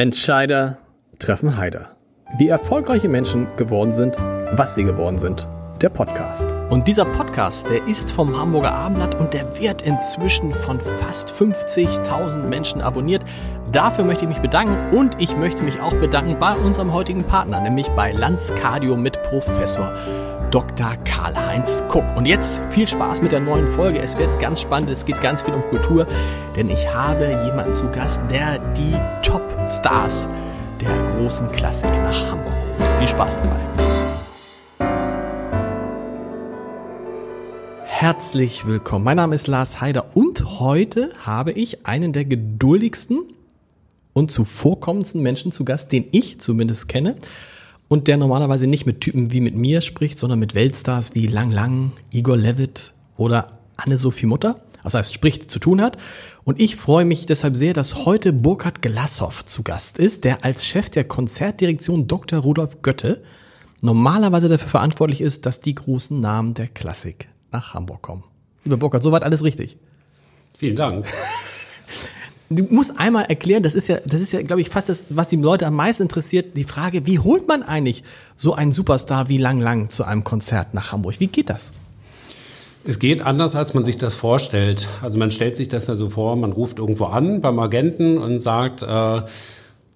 Entscheider treffen Heider. Wie erfolgreiche Menschen geworden sind, was sie geworden sind. Der Podcast. Und dieser Podcast, der ist vom Hamburger Abendblatt und der wird inzwischen von fast 50.000 Menschen abonniert. Dafür möchte ich mich bedanken und ich möchte mich auch bedanken bei unserem heutigen Partner, nämlich bei Lanz Cardio mit Professor Dr. Karl-Heinz Kuck. Und jetzt viel Spaß mit der neuen Folge. Es wird ganz spannend, es geht ganz viel um Kultur, denn ich habe jemanden zu Gast, der die Top-Stars der großen Klassik nach Hamburg bringt. Viel Spaß dabei. Herzlich willkommen. Mein Name ist Lars Heider und heute habe ich einen der geduldigsten und zuvorkommendsten Menschen zu Gast, den ich zumindest kenne und der normalerweise nicht mit Typen wie mit mir spricht, sondern mit Weltstars wie Lang Lang, Igor Levitt oder Anne-Sophie Mutter. Das heißt, spricht zu tun hat. Und ich freue mich deshalb sehr, dass heute Burkhard Glassow zu Gast ist, der als Chef der Konzertdirektion Dr. Rudolf Götte normalerweise dafür verantwortlich ist, dass die großen Namen der Klassik nach Hamburg kommen. Lieber Burkhard, soweit alles richtig. Vielen Dank. Du musst einmal erklären, das ist ja, das ist ja, glaube ich, fast das, was die Leute am meisten interessiert, die Frage, wie holt man eigentlich so einen Superstar wie Lang Lang zu einem Konzert nach Hamburg? Wie geht das? Es geht anders, als man sich das vorstellt. Also man stellt sich das ja so vor, man ruft irgendwo an beim Agenten und sagt, äh,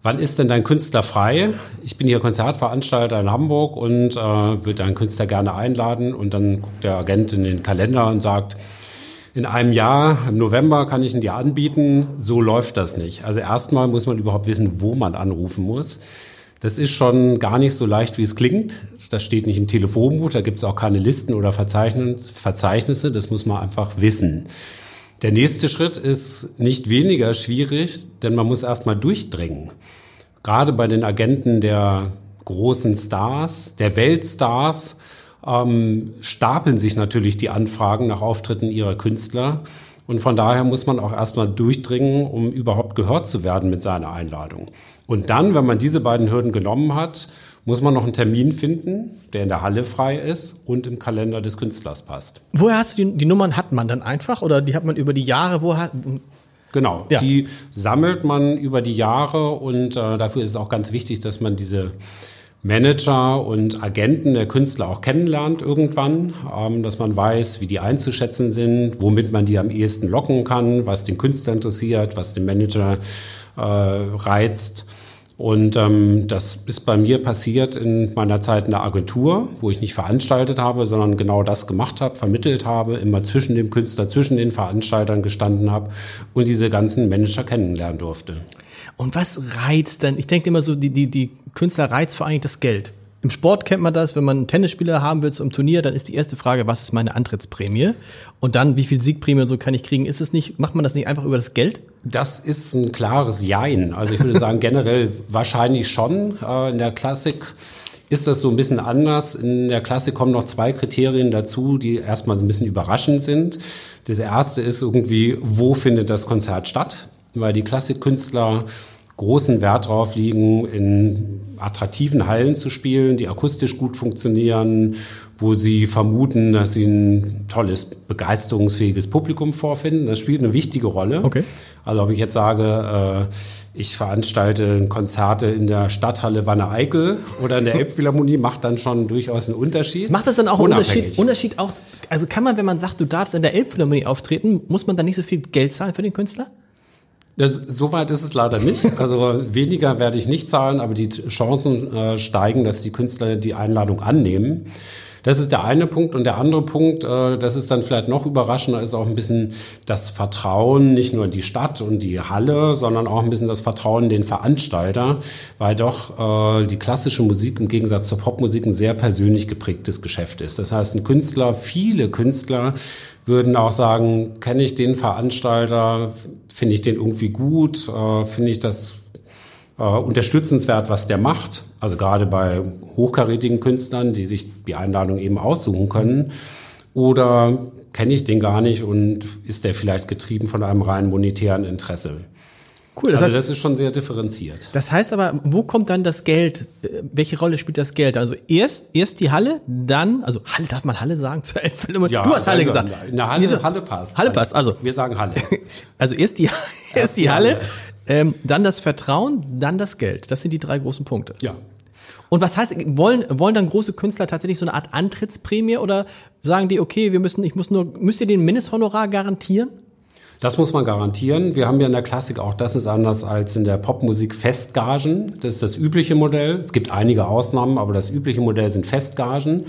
wann ist denn dein Künstler frei? Ich bin hier Konzertveranstalter in Hamburg und äh, würde deinen Künstler gerne einladen. Und dann guckt der Agent in den Kalender und sagt, in einem Jahr, im November kann ich ihn dir anbieten. So läuft das nicht. Also erstmal muss man überhaupt wissen, wo man anrufen muss. Das ist schon gar nicht so leicht, wie es klingt. Das steht nicht im Telefonbuch, da gibt es auch keine Listen oder Verzeichnisse. Das muss man einfach wissen. Der nächste Schritt ist nicht weniger schwierig, denn man muss erstmal durchdringen. Gerade bei den Agenten der großen Stars, der Weltstars, ähm, stapeln sich natürlich die Anfragen nach Auftritten ihrer Künstler. Und von daher muss man auch erstmal durchdringen, um überhaupt gehört zu werden mit seiner Einladung. Und dann, wenn man diese beiden Hürden genommen hat, muss man noch einen Termin finden, der in der Halle frei ist und im Kalender des Künstlers passt. Woher hast du die, die Nummern? Hat man dann einfach oder die hat man über die Jahre? Wo hat, Genau, ja. die sammelt man über die Jahre und äh, dafür ist es auch ganz wichtig, dass man diese Manager und Agenten der Künstler auch kennenlernt irgendwann, ähm, dass man weiß, wie die einzuschätzen sind, womit man die am ehesten locken kann, was den Künstler interessiert, was den Manager äh, reizt. Und ähm, das ist bei mir passiert in meiner Zeit in der Agentur, wo ich nicht veranstaltet habe, sondern genau das gemacht habe, vermittelt habe, immer zwischen dem Künstler, zwischen den Veranstaltern gestanden habe und diese ganzen Manager kennenlernen durfte. Und was reizt denn? Ich denke immer so, die, die, die Künstler reizt vor allem das Geld. Im Sport kennt man das, wenn man einen Tennisspieler haben will zum Turnier, dann ist die erste Frage, was ist meine Antrittsprämie? Und dann, wie viel Siegprämie und so kann ich kriegen? Ist es nicht, macht man das nicht einfach über das Geld? Das ist ein klares Jein. Also ich würde sagen, generell wahrscheinlich schon. Äh, in der Klassik ist das so ein bisschen anders. In der Klassik kommen noch zwei Kriterien dazu, die erstmal so ein bisschen überraschend sind. Das erste ist irgendwie, wo findet das Konzert statt? Weil die Klassikkünstler großen Wert drauf liegen, in attraktiven Hallen zu spielen, die akustisch gut funktionieren, wo sie vermuten, dass sie ein tolles, begeisterungsfähiges Publikum vorfinden. Das spielt eine wichtige Rolle. Okay. Also ob ich jetzt sage, äh, ich veranstalte Konzerte in der Stadthalle Wanne-Eickel oder in der Elbphilharmonie, macht dann schon durchaus einen Unterschied. Macht das dann auch einen Unterschied, Unterschied auch, also kann man, wenn man sagt, du darfst in der Elbphilharmonie auftreten, muss man dann nicht so viel Geld zahlen für den Künstler? Das, so weit ist es leider nicht. Also weniger werde ich nicht zahlen, aber die Chancen äh, steigen, dass die Künstler die Einladung annehmen. Das ist der eine Punkt. Und der andere Punkt, äh, das ist dann vielleicht noch überraschender, ist auch ein bisschen das Vertrauen, nicht nur in die Stadt und die Halle, sondern auch ein bisschen das Vertrauen in den Veranstalter, weil doch äh, die klassische Musik im Gegensatz zur Popmusik ein sehr persönlich geprägtes Geschäft ist. Das heißt, ein Künstler, viele Künstler würden auch sagen, kenne ich den Veranstalter, finde ich den irgendwie gut, äh, finde ich das äh, unterstützenswert, was der macht. Also gerade bei hochkarätigen Künstlern, die sich die Einladung eben aussuchen können. Oder kenne ich den gar nicht und ist der vielleicht getrieben von einem rein monetären Interesse? Cool. Das also heißt, das ist schon sehr differenziert. Das heißt aber, wo kommt dann das Geld? Äh, welche Rolle spielt das Geld? Also erst, erst die Halle, dann, also Halle, darf man Halle sagen? Ja, du hast Halle gesagt. In der Halle, Halle passt. Halle passt, also. Wir sagen Halle. Also erst die, erst die Halle, Ähm, dann das Vertrauen, dann das Geld. Das sind die drei großen Punkte. Ja. Und was heißt, wollen, wollen dann große Künstler tatsächlich so eine Art Antrittsprämie oder sagen die, okay, wir müssen, ich muss nur, müsst ihr den Mindesthonorar garantieren? Das muss man garantieren. Wir haben ja in der Klassik auch, das ist anders als in der Popmusik, Festgagen. Das ist das übliche Modell. Es gibt einige Ausnahmen, aber das übliche Modell sind Festgagen.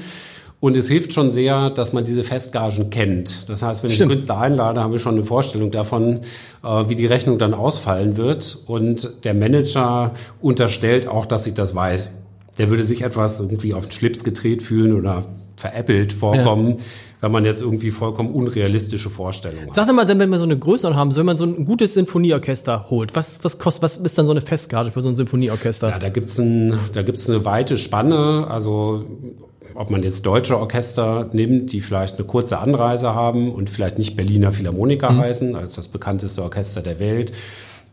Und es hilft schon sehr, dass man diese Festgagen kennt. Das heißt, wenn Stimmt. ich Künstler einlade, haben wir schon eine Vorstellung davon, äh, wie die Rechnung dann ausfallen wird. Und der Manager unterstellt auch, dass ich das weiß. Der würde sich etwas irgendwie auf den Schlips gedreht fühlen oder veräppelt vorkommen, ja. wenn man jetzt irgendwie vollkommen unrealistische Vorstellungen hat. Sag doch mal, wenn wir so eine Größe haben, wenn man so ein gutes Sinfonieorchester holt, was, was kostet, was ist dann so eine Festgage für so ein Sinfonieorchester? Ja, da gibt's ein, da gibt's eine weite Spanne, also ob man jetzt deutsche Orchester nimmt, die vielleicht eine kurze Anreise haben und vielleicht nicht Berliner Philharmoniker mhm. heißen, als das bekannteste Orchester der Welt,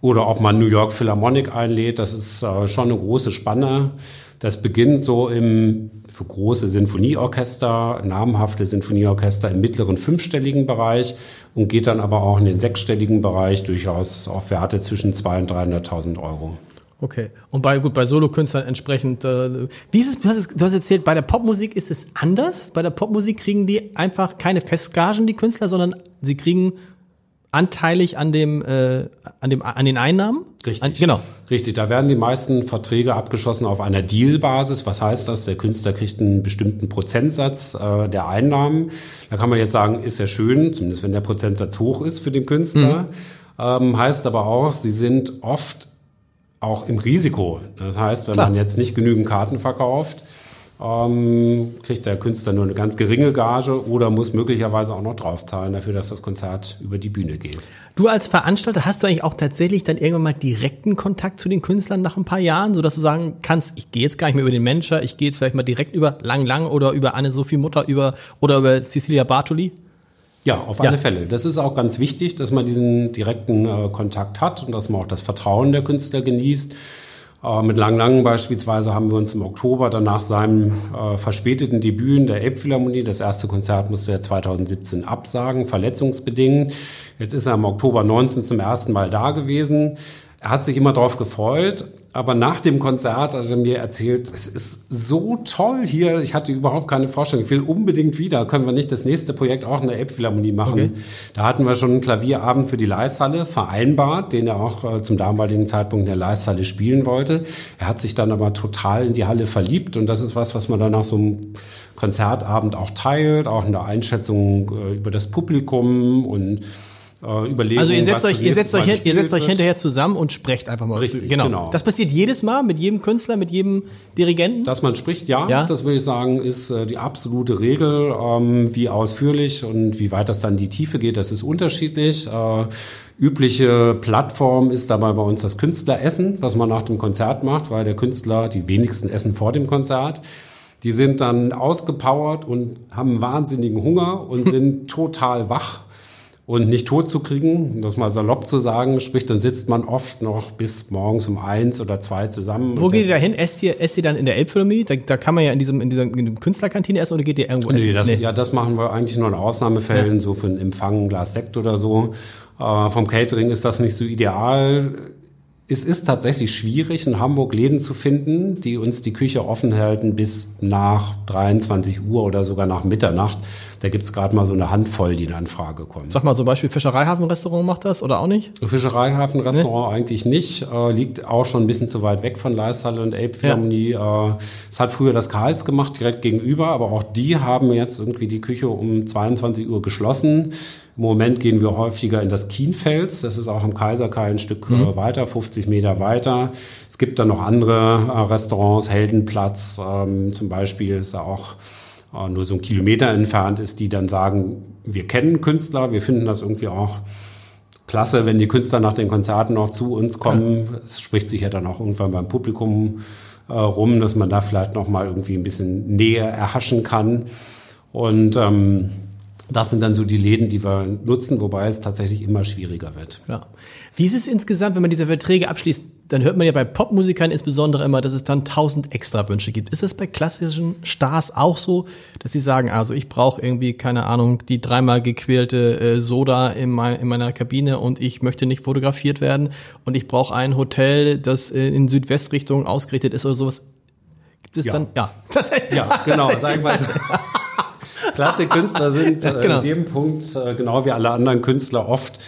oder ob man New York Philharmonic einlädt, das ist äh, schon eine große Spanne. Das beginnt so im, für große Sinfonieorchester, namhafte Sinfonieorchester im mittleren fünfstelligen Bereich und geht dann aber auch in den sechsstelligen Bereich durchaus auf Werte zwischen 200.000 und 300.000 Euro. Okay. Und bei, gut, bei Solokünstlern entsprechend, äh, wie ist es, du hast, du hast erzählt, bei der Popmusik ist es anders. Bei der Popmusik kriegen die einfach keine Festgagen, die Künstler, sondern sie kriegen anteilig an dem, äh, an dem, an den Einnahmen? Richtig. An, genau. Richtig. Da werden die meisten Verträge abgeschlossen auf einer Dealbasis. Was heißt das? Der Künstler kriegt einen bestimmten Prozentsatz äh, der Einnahmen. Da kann man jetzt sagen, ist ja schön, zumindest wenn der Prozentsatz hoch ist für den Künstler. Mhm. Ähm, heißt aber auch, sie sind oft auch im Risiko. Das heißt, wenn Klar. man jetzt nicht genügend Karten verkauft, ähm, kriegt der Künstler nur eine ganz geringe Gage oder muss möglicherweise auch noch draufzahlen dafür, dass das Konzert über die Bühne geht. Du als Veranstalter hast du eigentlich auch tatsächlich dann irgendwann mal direkten Kontakt zu den Künstlern nach ein paar Jahren, sodass du sagen kannst, ich gehe jetzt gar nicht mehr über den Manager, ich gehe jetzt vielleicht mal direkt über Lang Lang oder über Anne-Sophie Mutter über, oder über Cecilia Bartoli? Ja, auf alle ja. Fälle. Das ist auch ganz wichtig, dass man diesen direkten äh, Kontakt hat und dass man auch das Vertrauen der Künstler genießt. Äh, mit Lang Lang beispielsweise haben wir uns im Oktober dann nach seinem äh, verspäteten Debüt in der Elbphilharmonie, das erste Konzert musste er 2017 absagen, verletzungsbedingt. Jetzt ist er im Oktober 19 zum ersten Mal da gewesen. Er hat sich immer darauf gefreut, aber nach dem Konzert hat er mir erzählt, es ist so toll hier. Ich hatte überhaupt keine Vorstellung. Ich will unbedingt wieder. Können wir nicht das nächste Projekt auch in der Elbphilharmonie machen? Okay. Da hatten wir schon einen Klavierabend für die Leishalle vereinbart, den er auch äh, zum damaligen Zeitpunkt in der Leishalle spielen wollte. Er hat sich dann aber total in die Halle verliebt und das ist was, was man dann nach so einem Konzertabend auch teilt, auch in der Einschätzung äh, über das Publikum und äh, überlegen. Also ihr setzt euch, ihr setzt euch, hin, ihr setzt euch hinterher zusammen und sprecht einfach mal. Richtig, genau. genau. Das passiert jedes Mal mit jedem Künstler, mit jedem Dirigenten? Dass man spricht, ja. ja. Das würde ich sagen, ist äh, die absolute Regel. Ähm, wie ausführlich und wie weit das dann die Tiefe geht, das ist unterschiedlich. Äh, übliche Plattform ist dabei bei uns das Künstleressen, was man nach dem Konzert macht, weil der Künstler die wenigsten essen vor dem Konzert. Die sind dann ausgepowert und haben wahnsinnigen Hunger und sind total wach und nicht tot zu kriegen, um das mal salopp zu sagen, sprich, dann sitzt man oft noch bis morgens um eins oder zwei zusammen. Wo geht ihr da hin? Esst ihr, esst ihr dann in der Elbphilharmonie? Da, da kann man ja in diesem, in dieser in dem Künstlerkantine essen oder geht ihr irgendwo nee, essen? Das, nee, ja, das machen wir eigentlich nur in Ausnahmefällen, ja. so für einen Empfang, ein Glas Sekt oder so. Äh, vom Catering ist das nicht so ideal es ist tatsächlich schwierig, in Hamburg Läden zu finden, die uns die Küche offen halten bis nach 23 Uhr oder sogar nach Mitternacht. Da gibt es gerade mal so eine Handvoll, die in Anfrage kommen. Sag mal, zum Beispiel Fischereihafenrestaurant macht das oder auch nicht? Fischereihafenrestaurant nee? eigentlich nicht. Äh, liegt auch schon ein bisschen zu weit weg von Leishalle und Elbphilharmonie. Ja. Äh, es hat früher das Karls gemacht, direkt gegenüber, aber auch die haben jetzt irgendwie die Küche um 22 Uhr geschlossen. Im Moment gehen wir häufiger in das Kienfels. Das ist auch im Kaiserkai ein Stück äh, mhm. weiter, 50 Meter weiter. Es gibt dann noch andere äh, Restaurants, Heldenplatz ähm, zum Beispiel ist ja auch äh, nur so ein Kilometer entfernt ist, die dann sagen, wir kennen Künstler, wir finden das irgendwie auch klasse, wenn die Künstler nach den Konzerten noch zu uns kommen. Es spricht sich ja dann auch irgendwann beim Publikum äh, rum, dass man da vielleicht noch mal irgendwie ein bisschen näher erhaschen kann. Und ähm, Das sind dann so die Läden, die wir nutzen, wobei es tatsächlich immer schwieriger wird. Ja. Wie ist es insgesamt, wenn man diese Verträge abschließt? Dann hört man ja bei Popmusikern insbesondere immer, dass es dann tausend extra Wünsche gibt. Ist das bei klassischen Stars auch so, dass sie sagen, also ich brauche irgendwie, keine Ahnung, die dreimal gequälte äh, Soda in, mein, in, meiner Kabine und ich möchte nicht fotografiert werden und ich brauche ein Hotel, das äh, in Südwestrichtung ausgerichtet ist oder sowas. Gibt es ja. dann? Ja. ja, genau. Sag mal. Klassik-Künstler sind äh, genau. in dem Punkt, äh, genau wie alle anderen Künstler, oft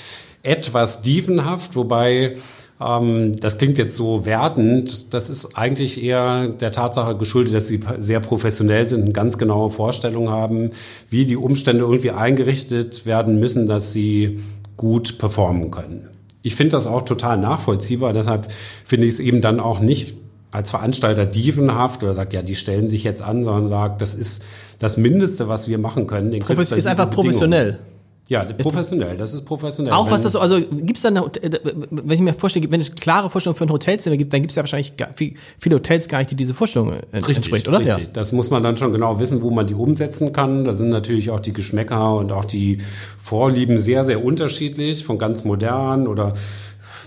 etwas dievenhaft, wobei ähm, das klingt jetzt so wertend. Das ist eigentlich eher der Tatsache geschuldet, dass sie sehr professionell sind und ganz genaue Vorstellungen haben, wie die Umstände irgendwie eingerichtet werden müssen, dass sie gut performen können. Ich finde das auch total nachvollziehbar. Deshalb finde ich es eben dann auch nicht als Veranstalter dievenhaft oder sagt, ja, die stellen sich jetzt an, sondern sagt, das ist das Mindeste, was wir machen können. Den Profes ist einfach professionell. Ja, professionell, das ist professionell. Auch was das so, also gibt es dann, wenn ich mir vorstelle, wenn es klare Vorstellungen für ein Hotelzimmer gibt, dann gibt es ja wahrscheinlich viele Hotels gar nicht, die diese Vorstellungen richtig, entspricht, oder? Richtig, ja. das muss man dann schon genau wissen, wo man die umsetzen kann. Da sind natürlich auch die Geschmäcker und auch die Vorlieben sehr, sehr unterschiedlich, von ganz modern oder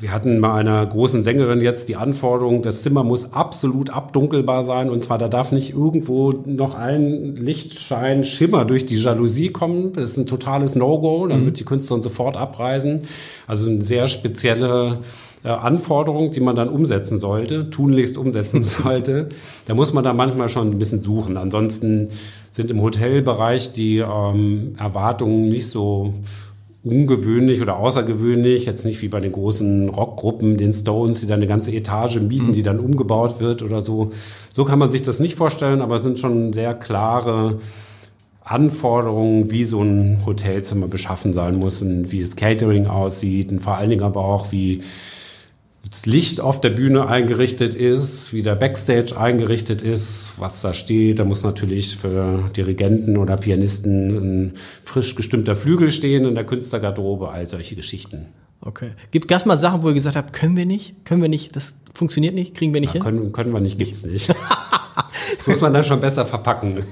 wir hatten bei einer großen Sängerin jetzt die Anforderung, das Zimmer muss absolut abdunkelbar sein und zwar da darf nicht irgendwo noch ein Lichtschein, Schimmer durch die Jalousie kommen. Das ist ein totales No-Go, dann mhm. wird die Künstlerin sofort abreisen. Also eine sehr spezielle äh, Anforderung, die man dann umsetzen sollte, tunlichst umsetzen sollte. Da muss man da manchmal schon ein bisschen suchen. Ansonsten sind im Hotelbereich die ähm, Erwartungen nicht so ungewöhnlich oder außergewöhnlich, jetzt nicht wie bei den großen Rockgruppen, den Stones, die dann eine ganze Etage mieten, mhm. die dann umgebaut wird oder so. So kann man sich das nicht vorstellen, aber es sind schon sehr klare Anforderungen, wie so ein Hotelzimmer beschaffen sein muss und wie das Catering aussieht und vor allen Dingen aber auch, wie das Licht auf der Bühne eingerichtet ist, wie der Backstage eingerichtet ist, was da steht. Da muss natürlich für Dirigenten oder Pianisten ein frisch gestimmter Flügel stehen in der Künstlergarderobe, all solche Geschichten. Okay. Gibt es mal Sachen, wo ihr gesagt habt, können wir nicht? Können wir nicht? Das funktioniert nicht? Kriegen wir nicht ja, hin? Können, können wir nicht, gibt's nicht. das muss man dann schon besser verpacken.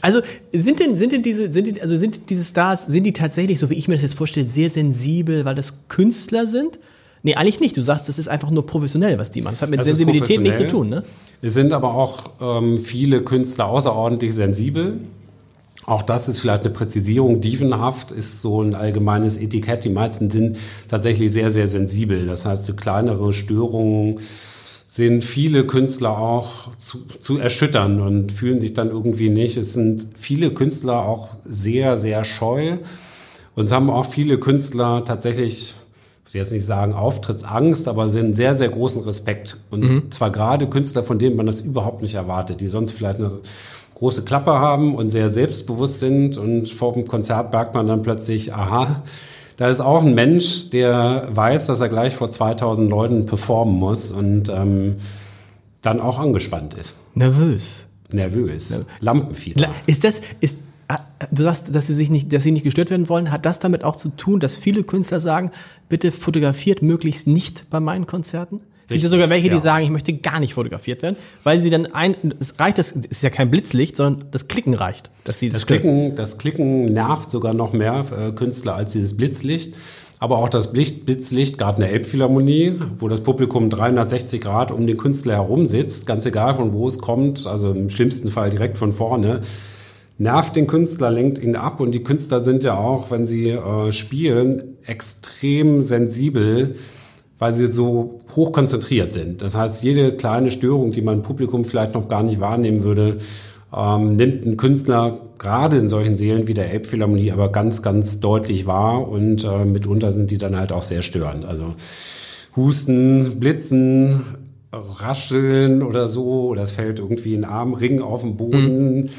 Also sind denn, sind denn diese, sind die, also sind diese Stars, sind die tatsächlich, so wie ich mir das jetzt vorstelle, sehr sensibel, weil das Künstler sind? Nee, eigentlich nicht. Du sagst, das ist einfach nur professionell, was die machen. Das hat mit das Sensibilität nichts zu tun, ne? Es sind aber auch ähm, viele Künstler außerordentlich sensibel. Auch das ist vielleicht eine Präzisierung. Dievenhaft ist so ein allgemeines Etikett. Die meisten sind tatsächlich sehr, sehr sensibel. Das heißt, kleinere Störungen sind viele Künstler auch zu, zu erschüttern und fühlen sich dann irgendwie nicht. Es sind viele Künstler auch sehr, sehr scheu. Und es haben auch viele Künstler tatsächlich ich jetzt nicht sagen Auftrittsangst, aber sie einen sehr, sehr großen Respekt. Und mhm. zwar gerade Künstler, von denen man das überhaupt nicht erwartet, die sonst vielleicht eine große Klappe haben und sehr selbstbewusst sind und vor dem Konzert merkt man dann plötzlich, aha, da ist auch ein Mensch, der weiß, dass er gleich vor 2000 Leuten performen muss und ähm, dann auch angespannt ist. Nervös. Nervös. Lampenfieber. Ist das, ist, du sagst, dass sie sich nicht, dass sie nicht gestört werden wollen. Hat das damit auch zu tun, dass viele Künstler sagen, bitte fotografiert möglichst nicht bei meinen Konzerten? Es gibt ja sogar welche, ja. die sagen, ich möchte gar nicht fotografiert werden, weil sie dann ein, es reicht, das ist ja kein Blitzlicht, sondern das Klicken reicht, dass sie das, das Klicken, das Klicken nervt sogar noch mehr äh, Künstler als dieses Blitzlicht. Aber auch das Blitzlicht, gerade in der Elbphilharmonie, wo das Publikum 360 Grad um den Künstler herum sitzt, ganz egal von wo es kommt, also im schlimmsten Fall direkt von vorne, nervt den Künstler, lenkt ihn ab und die Künstler sind ja auch, wenn sie äh, spielen, extrem sensibel, weil sie so hoch konzentriert sind. Das heißt, jede kleine Störung, die man im Publikum vielleicht noch gar nicht wahrnehmen würde, ähm, nimmt ein Künstler gerade in solchen Seelen wie der Elbphilharmonie aber ganz, ganz deutlich wahr und äh, mitunter sind die dann halt auch sehr störend. Also Husten, Blitzen, Rascheln oder so, oder es fällt irgendwie ein Armring auf den Boden. Mhm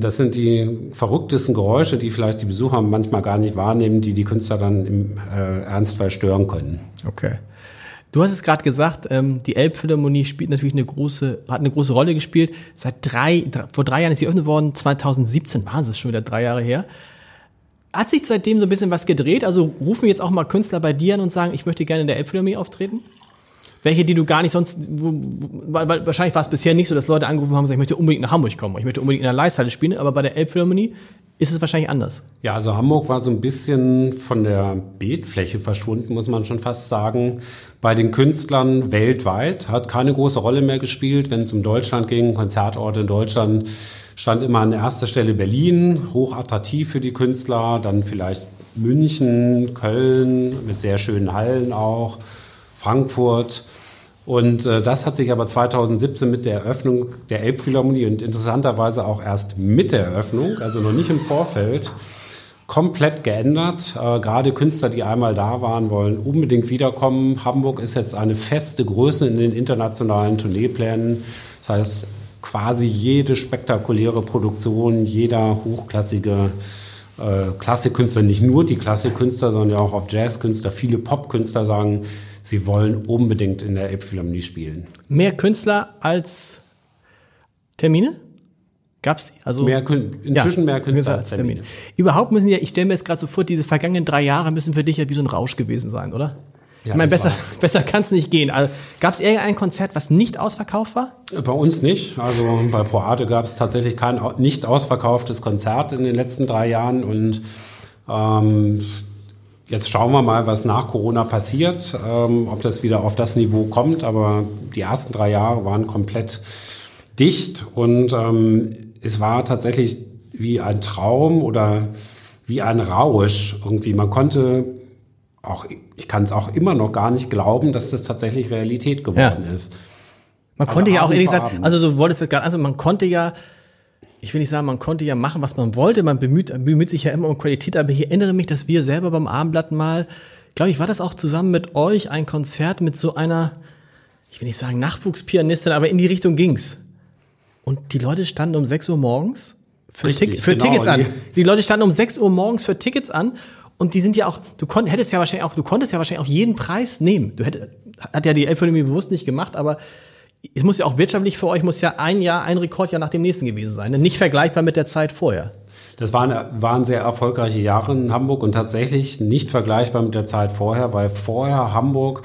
das sind die verrücktesten Geräusche, die vielleicht die Besucher manchmal gar nicht wahrnehmen, die die Künstler dann im äh, Ernstfall stören können. Okay. Du hast es gerade gesagt, ähm, die Elbphilharmonie spielt natürlich eine große, hat eine große Rolle gespielt. Seit drei, drei vor drei Jahren ist sie eröffnet worden, 2017 war es schon wieder drei Jahre her. Hat sich seitdem so ein bisschen was gedreht? Also rufen jetzt auch mal Künstler bei dir an und sagen, ich möchte gerne in der Elbphilharmonie auftreten? Welche, die du gar nicht sonst, weil, weil wahrscheinlich war es bisher nicht so, dass Leute angerufen haben und gesagt, ich möchte unbedingt nach Hamburg kommen, ich möchte unbedingt in der Leishalle spielen, aber bei der Elbphilharmonie ist es wahrscheinlich anders. Ja, also Hamburg war so ein bisschen von der Bildfläche verschwunden, muss man schon fast sagen. Bei den Künstlern weltweit hat keine große Rolle mehr gespielt, wenn es um Deutschland ging. Konzertorte in Deutschland stand immer an erster Stelle Berlin, hochattraktiv für die Künstler, dann vielleicht München, Köln mit sehr schönen Hallen auch, Frankfurt. Und äh, das hat sich aber 2017 mit der Eröffnung der Elbphilharmonie und interessanterweise auch erst mit der Eröffnung, also noch nicht im Vorfeld, komplett geändert. Äh, gerade Künstler, die einmal da waren, wollen unbedingt wiederkommen. Hamburg ist jetzt eine feste Größe in den internationalen Tourneeplänen. Das heißt, quasi jede spektakuläre Produktion, jeder hochklassige äh, Klassikkünstler, nicht nur die Klassikkünstler, sondern auch auf Jazzkünstler, viele Popkünstler sagen, sie wollen unbedingt in der Elbphilharmonie spielen. Mehr Künstler als Termine? Gab's also mehr, inzwischen ja, mehr Künstler als Termine. Termine. Überhaupt müssen ja, ich stelle mir jetzt gerade so vor, diese vergangenen drei Jahre müssen für dich ja wie so ein Rausch gewesen sein, oder? Ja, ich meine, besser, besser kann es nicht gehen. Also, gab es irgendein Konzert, was nicht ausverkauft war? Bei uns nicht. Also bei Proate gab es tatsächlich kein nicht ausverkauftes Konzert in den letzten drei Jahren. Und ähm, jetzt schauen wir mal, was nach Corona passiert, ähm, ob das wieder auf das Niveau kommt. Aber die ersten drei Jahre waren komplett dicht und ähm, es war tatsächlich wie ein Traum oder wie ein Rausch irgendwie. Man konnte auch, ich kann es auch immer noch gar nicht glauben, dass das tatsächlich Realität geworden ja. ist. Man also konnte ja auch ehrlich gesagt, also so wolltest du gerade, also man konnte ja, ich will nicht sagen, man konnte ja machen, was man wollte, man bemüht, bemüht sich ja immer um Qualität, aber ich erinnere mich, dass wir selber beim Abendblatt mal, glaube ich, war das auch zusammen mit euch ein Konzert mit so einer, ich will nicht sagen Nachwuchspianistin, aber in die Richtung ging's. Und die Leute standen um 6 Uhr morgens für, Richtig, Tick, für genau, Tickets an. Die Leute standen um 6 Uhr morgens für Tickets an und die sind ja auch, du kon, hättest ja wahrscheinlich auch, du konntest ja wahrscheinlich auch jeden Preis nehmen. Du hättest, hat ja die Elbphilharmonie bewusst nicht gemacht, aber es muss ja auch wirtschaftlich für euch, muss ja ein Jahr, ein Rekordjahr nach dem nächsten gewesen sein. Ne? Nicht vergleichbar mit der Zeit vorher. Das waren, waren sehr erfolgreiche Jahre in Hamburg und tatsächlich nicht vergleichbar mit der Zeit vorher, weil vorher Hamburg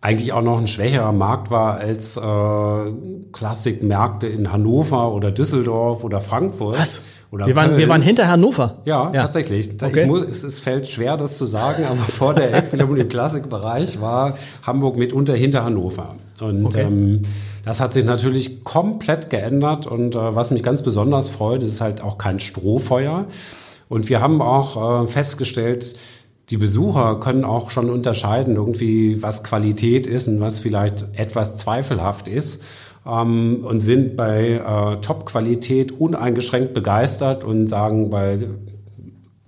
eigentlich auch noch ein schwächerer Markt war als äh, Klassikmärkte in Hannover oder Düsseldorf oder Frankfurt. Was? Oder wir, waren, wir waren hinter Hannover. Ja, ja. tatsächlich. Okay. Muss, es, es, fällt schwer, das zu sagen, aber vor der Elbphilharmonie im Klassikbereich war Hamburg mitunter hinter Hannover. Und okay. ähm, das hat sich natürlich komplett geändert. Und äh, was mich ganz besonders freut, ist halt auch kein Strohfeuer. Und wir haben auch äh, festgestellt, die Besucher können auch schon unterscheiden, irgendwie, was Qualität ist und was vielleicht etwas zweifelhaft ist ähm, und sind bei äh, Top-Qualität uneingeschränkt begeistert und sagen bei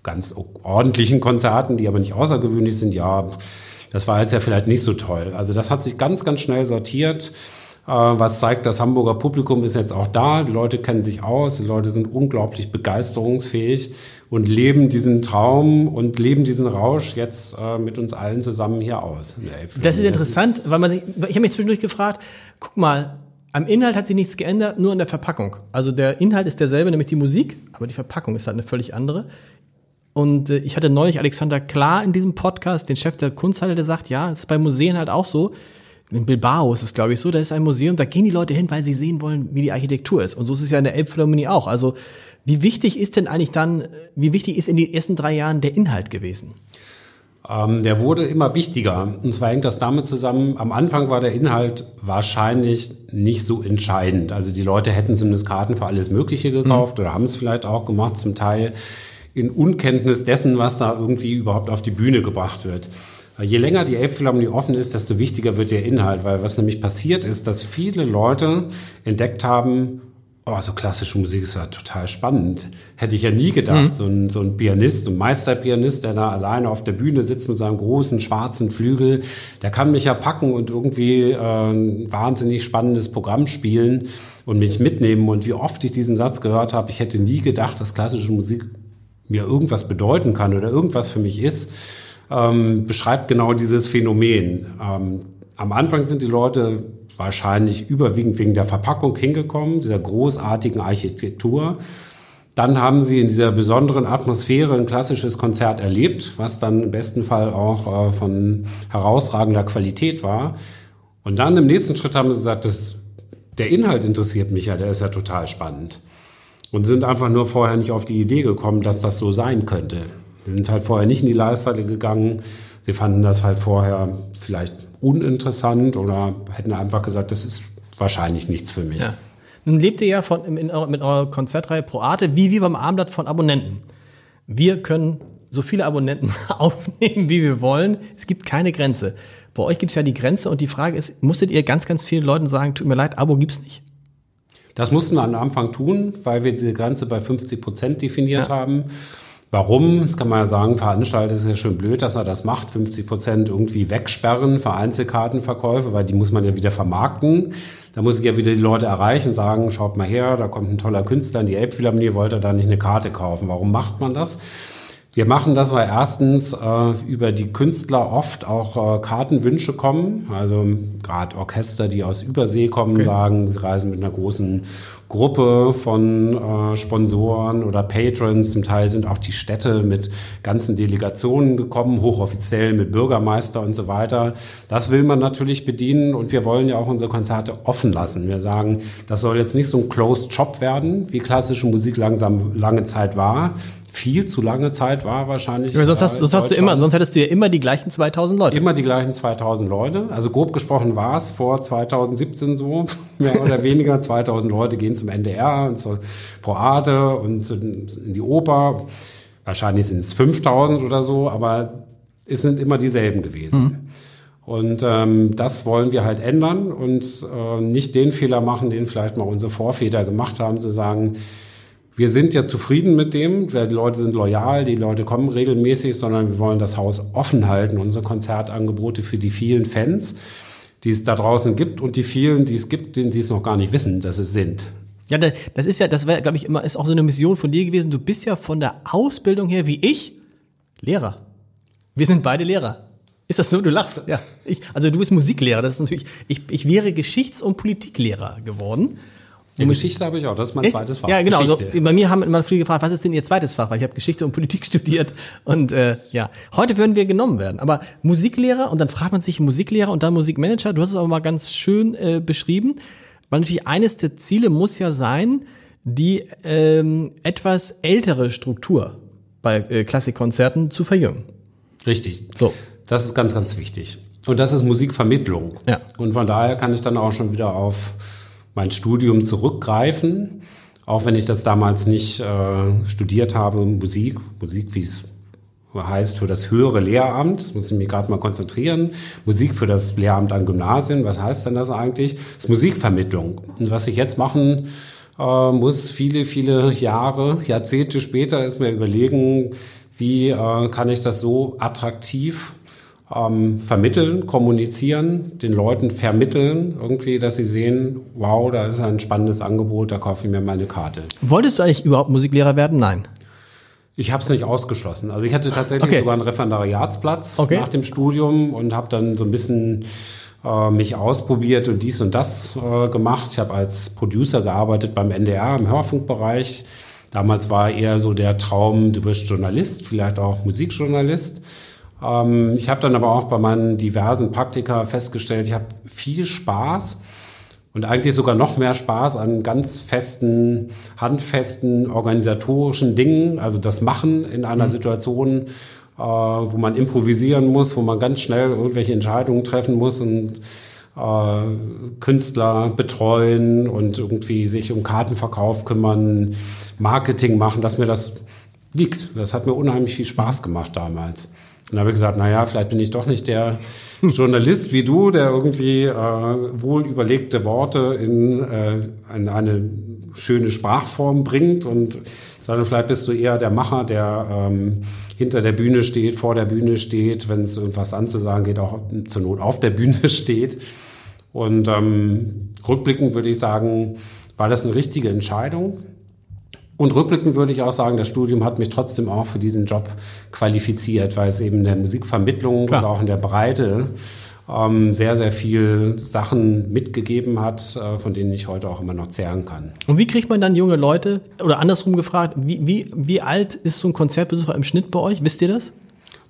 ganz ordentlichen Konzerten, die aber nicht außergewöhnlich sind, ja, das war jetzt ja vielleicht nicht so toll. Also das hat sich ganz, ganz schnell sortiert äh, was zeigt, das Hamburger Publikum ist jetzt auch da, die Leute kennen sich aus, die Leute sind unglaublich begeisterungsfähig und leben diesen Traum und leben diesen Rausch jetzt äh, mit uns allen zusammen hier aus. Das ist interessant, das ist weil man sich, ich habe mich zwischendurch gefragt, guck mal, am Inhalt hat sich nichts geändert, nur an der Verpackung. Also der Inhalt ist derselbe, nämlich die Musik, aber die Verpackung ist halt eine völlig andere. Und äh, ich hatte neulich Alexander Klar in diesem Podcast, den Chef der Kunsthalle, der sagt, ja, es ist bei Museen halt auch so. In Bilbao ist es, glaube ich, so, da ist ein Museum, da gehen die Leute hin, weil sie sehen wollen, wie die Architektur ist. Und so ist es ja in der Elbphilharmonie auch. Also wie wichtig ist denn eigentlich dann, wie wichtig ist in den ersten drei Jahren der Inhalt gewesen? Ähm, der wurde immer wichtiger. Und zwar hängt das damit zusammen, am Anfang war der Inhalt wahrscheinlich nicht so entscheidend. Also die Leute hätten zumindest Karten für alles Mögliche gekauft mhm. oder haben es vielleicht auch gemacht, zum Teil in Unkenntnis dessen, was da irgendwie überhaupt auf die Bühne gebracht wird. Je länger die Elbphilharmonie offen ist, desto wichtiger wird der Inhalt, weil was nämlich passiert ist, dass viele Leute entdeckt haben, oh, so klassische Musik ist ja total spannend. Hätte ich ja nie gedacht, mhm. so, ein, so ein Pianist, so ein Meisterpianist, der da alleine auf der Bühne sitzt mit seinem großen schwarzen Flügel, der kann mich ja packen und irgendwie äh, ein wahnsinnig spannendes Programm spielen und mich mitnehmen. Und wie oft ich diesen Satz gehört habe, ich hätte nie gedacht, dass klassische Musik mir irgendwas bedeuten kann oder irgendwas für mich ist, ähm, beschreibt genau dieses Phänomen. Ähm, am Anfang sind die Leute wahrscheinlich überwiegend wegen der Verpackung hingekommen, dieser großartigen Architektur. Dann haben sie in dieser besonderen Atmosphäre ein klassisches Konzert erlebt, was dann im besten Fall auch äh, von herausragender Qualität war. Und dann im nächsten Schritt haben sie gesagt, das, der Inhalt interessiert mich ja, der ist ja total spannend. Und sind einfach nur vorher nicht auf die Idee gekommen, dass das so sein könnte. Sie sind halt vorher nicht in die Leisthalle gegangen. Sie fanden das halt vorher vielleicht uninteressant oder hätten einfach gesagt, das ist wahrscheinlich nichts für mich. Ja. Nun lebt ihr ja von, in, mit eurer Konzertreihe Pro Arte wie wir beim Abendblatt von Abonnenten. Wir können so viele Abonnenten aufnehmen, wie wir wollen. Es gibt keine Grenze. Bei euch gibt es ja die Grenze und die Frage ist, musstet ihr ganz, ganz vielen Leuten sagen, tut mir leid, Abo gibt's nicht? Das mussten wir am Anfang tun, weil wir diese Grenze bei 50 Prozent definiert ja. haben. Warum? Das kann man ja sagen, Veranstalter ist ja schön blöd, dass er das macht, 50 Prozent irgendwie wegsperren für Einzelkartenverkäufe, weil die muss man ja wieder vermarkten. Da muss ich ja wieder die Leute erreichen und sagen, schaut mal her, da kommt ein toller Künstler in die Elbphilharmonie, wollte er da nicht eine Karte kaufen. Warum macht man das? Wir machen das, weil erstens äh, über die Künstler oft auch äh, Kartenwünsche kommen. Also gerade Orchester, die aus Übersee kommen, okay. sagen, wir reisen mit einer großen Gruppe von äh, Sponsoren oder Patrons. Zum Teil sind auch die Städte mit ganzen Delegationen gekommen, hochoffiziell mit Bürgermeister und so weiter. Das will man natürlich bedienen und wir wollen ja auch unsere Konzerte offen lassen. Wir sagen, das soll jetzt nicht so ein Closed Shop werden, wie klassische Musik langsam lange Zeit war viel zu lange Zeit war wahrscheinlich. Ja, sonst, hast, sonst hast du immer, sonst hättest du ja immer die gleichen 2000 Leute. Immer die gleichen 2000 Leute. Also grob gesprochen war es vor 2017 so, mehr oder weniger. 2000 Leute gehen zum NDR und zur Proate und in die Oper. Wahrscheinlich sind es 5000 oder so, aber es sind immer dieselben gewesen. Mhm. Und ähm, das wollen wir halt ändern und äh, nicht den Fehler machen, den vielleicht mal unsere Vorväter gemacht haben, zu sagen, wir sind ja zufrieden mit dem, die Leute sind loyal, die Leute kommen regelmäßig, sondern wir wollen das Haus offen halten, unsere Konzertangebote für die vielen Fans, die es da draußen gibt und die vielen, die es gibt, die es noch gar nicht wissen, dass es sind. Ja, das ist ja, das wäre, glaube ich, immer, ist auch so eine Mission von dir gewesen. Du bist ja von der Ausbildung her wie ich Lehrer. Wir sind beide Lehrer. Ist das so? Du lachst. Ja. Ich, also du bist Musiklehrer. Das ist natürlich, ich, ich wäre Geschichts- und Politiklehrer geworden. Die Geschichte habe ich auch, das ist mein Echt? zweites Fach. Ja, genau. Also, bei mir haben immer viele gefragt, was ist denn Ihr zweites Fach? Weil ich habe Geschichte und Politik studiert und äh, ja, heute würden wir genommen werden. Aber Musiklehrer und dann fragt man sich Musiklehrer und dann Musikmanager. Du hast es aber mal ganz schön äh, beschrieben, weil natürlich eines der Ziele muss ja sein, die ähm, etwas ältere Struktur bei äh, Klassikkonzerten zu verjüngen. Richtig. So. Das ist ganz, ganz wichtig. Und das ist Musikvermittlung. Ja. Und von daher kann ich dann auch schon wieder auf mein Studium zurückgreifen, auch wenn ich das damals nicht äh, studiert habe, Musik, Musik, wie es heißt, für das höhere Lehramt, das muss ich mich gerade mal konzentrieren, Musik für das Lehramt an Gymnasien, was heißt denn das eigentlich? Das ist Musikvermittlung. Und was ich jetzt machen äh, muss, viele, viele Jahre, Jahrzehnte später, ist mir überlegen, wie äh, kann ich das so attraktiv ähm, vermitteln, kommunizieren, den Leuten vermitteln, irgendwie, dass sie sehen, wow, da ist ein spannendes Angebot, da kaufe ich mir meine Karte. Wolltest du eigentlich überhaupt Musiklehrer werden? Nein. Ich habe es nicht ausgeschlossen. Also ich hatte tatsächlich okay. sogar einen Referendariatsplatz okay. nach dem Studium und habe dann so ein bisschen äh, mich ausprobiert und dies und das äh, gemacht. Ich habe als Producer gearbeitet beim NDR im Hörfunkbereich. Damals war eher so der Traum, du wirst Journalist, vielleicht auch Musikjournalist. Ähm, ich habe dann aber auch bei meinen diversen Praktika festgestellt, ich habe viel Spaß und eigentlich sogar noch mehr Spaß an ganz festen, handfesten, organisatorischen Dingen, also das Machen in einer mhm. Situation, äh, wo man improvisieren muss, wo man ganz schnell irgendwelche Entscheidungen treffen muss und äh, Künstler betreuen und irgendwie sich um Kartenverkauf kümmern, Marketing machen, dass mir das liegt. Das hat mir unheimlich viel Spaß gemacht damals. Dann habe ich gesagt, naja, vielleicht bin ich doch nicht der Journalist wie du, der irgendwie äh, wohl überlegte Worte in, äh, in eine schöne Sprachform bringt und sondern vielleicht bist du eher der Macher, der ähm, hinter der Bühne steht, vor der Bühne steht, wenn es irgendwas anzusagen geht, auch zur Not auf der Bühne steht. Und ähm, rückblickend würde ich sagen, war das eine richtige Entscheidung. Und rückblickend würde ich auch sagen, das Studium hat mich trotzdem auch für diesen Job qualifiziert, weil es eben in der Musikvermittlung Klar. und auch in der Breite ähm, sehr, sehr viel Sachen mitgegeben hat, äh, von denen ich heute auch immer noch zehren kann. Und wie kriegt man dann junge Leute, oder andersrum gefragt, wie, wie, wie alt ist so ein Konzertbesucher im Schnitt bei euch? Wisst ihr das?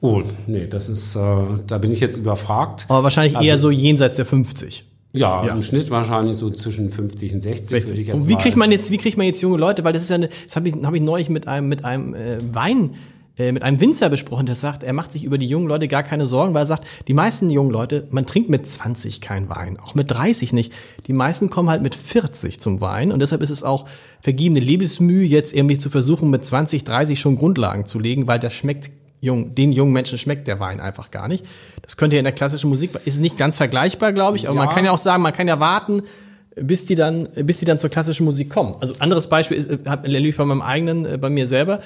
Oh, nee, das ist, äh, da bin ich jetzt überfragt. Aber wahrscheinlich also, eher so jenseits der 50. Ja, ja, im Schnitt wahrscheinlich so zwischen 50 und 60, 60. würde ich jetzt Und wie kriegt man jetzt, wie kriegt man jetzt junge Leute? Weil das ist ja eine, das habe ich, hab ich neulich mit einem, mit einem äh, Wein, äh, mit einem Winzer besprochen, der sagt, er macht sich über die jungen Leute gar keine Sorgen, weil er sagt, die meisten jungen Leute, man trinkt mit 20 kein Wein, auch mit 30 nicht. Die meisten kommen halt mit 40 zum Wein und deshalb ist es auch vergebene Lebensmühe, jetzt irgendwie zu versuchen, mit 20, 30 schon Grundlagen zu legen, weil der schmeckt jung, den jungen Menschen schmeckt der Wein einfach gar nicht. Das könnte ja in der klassischen Musik, ist nicht ganz vergleichbar, glaube ich, aber ja. man kann ja auch sagen, man kann ja warten, bis die dann, bis die dann zur klassischen Musik kommen. Also anderes Beispiel ist, erlebe ich bei meinem eigenen, äh, bei mir selber.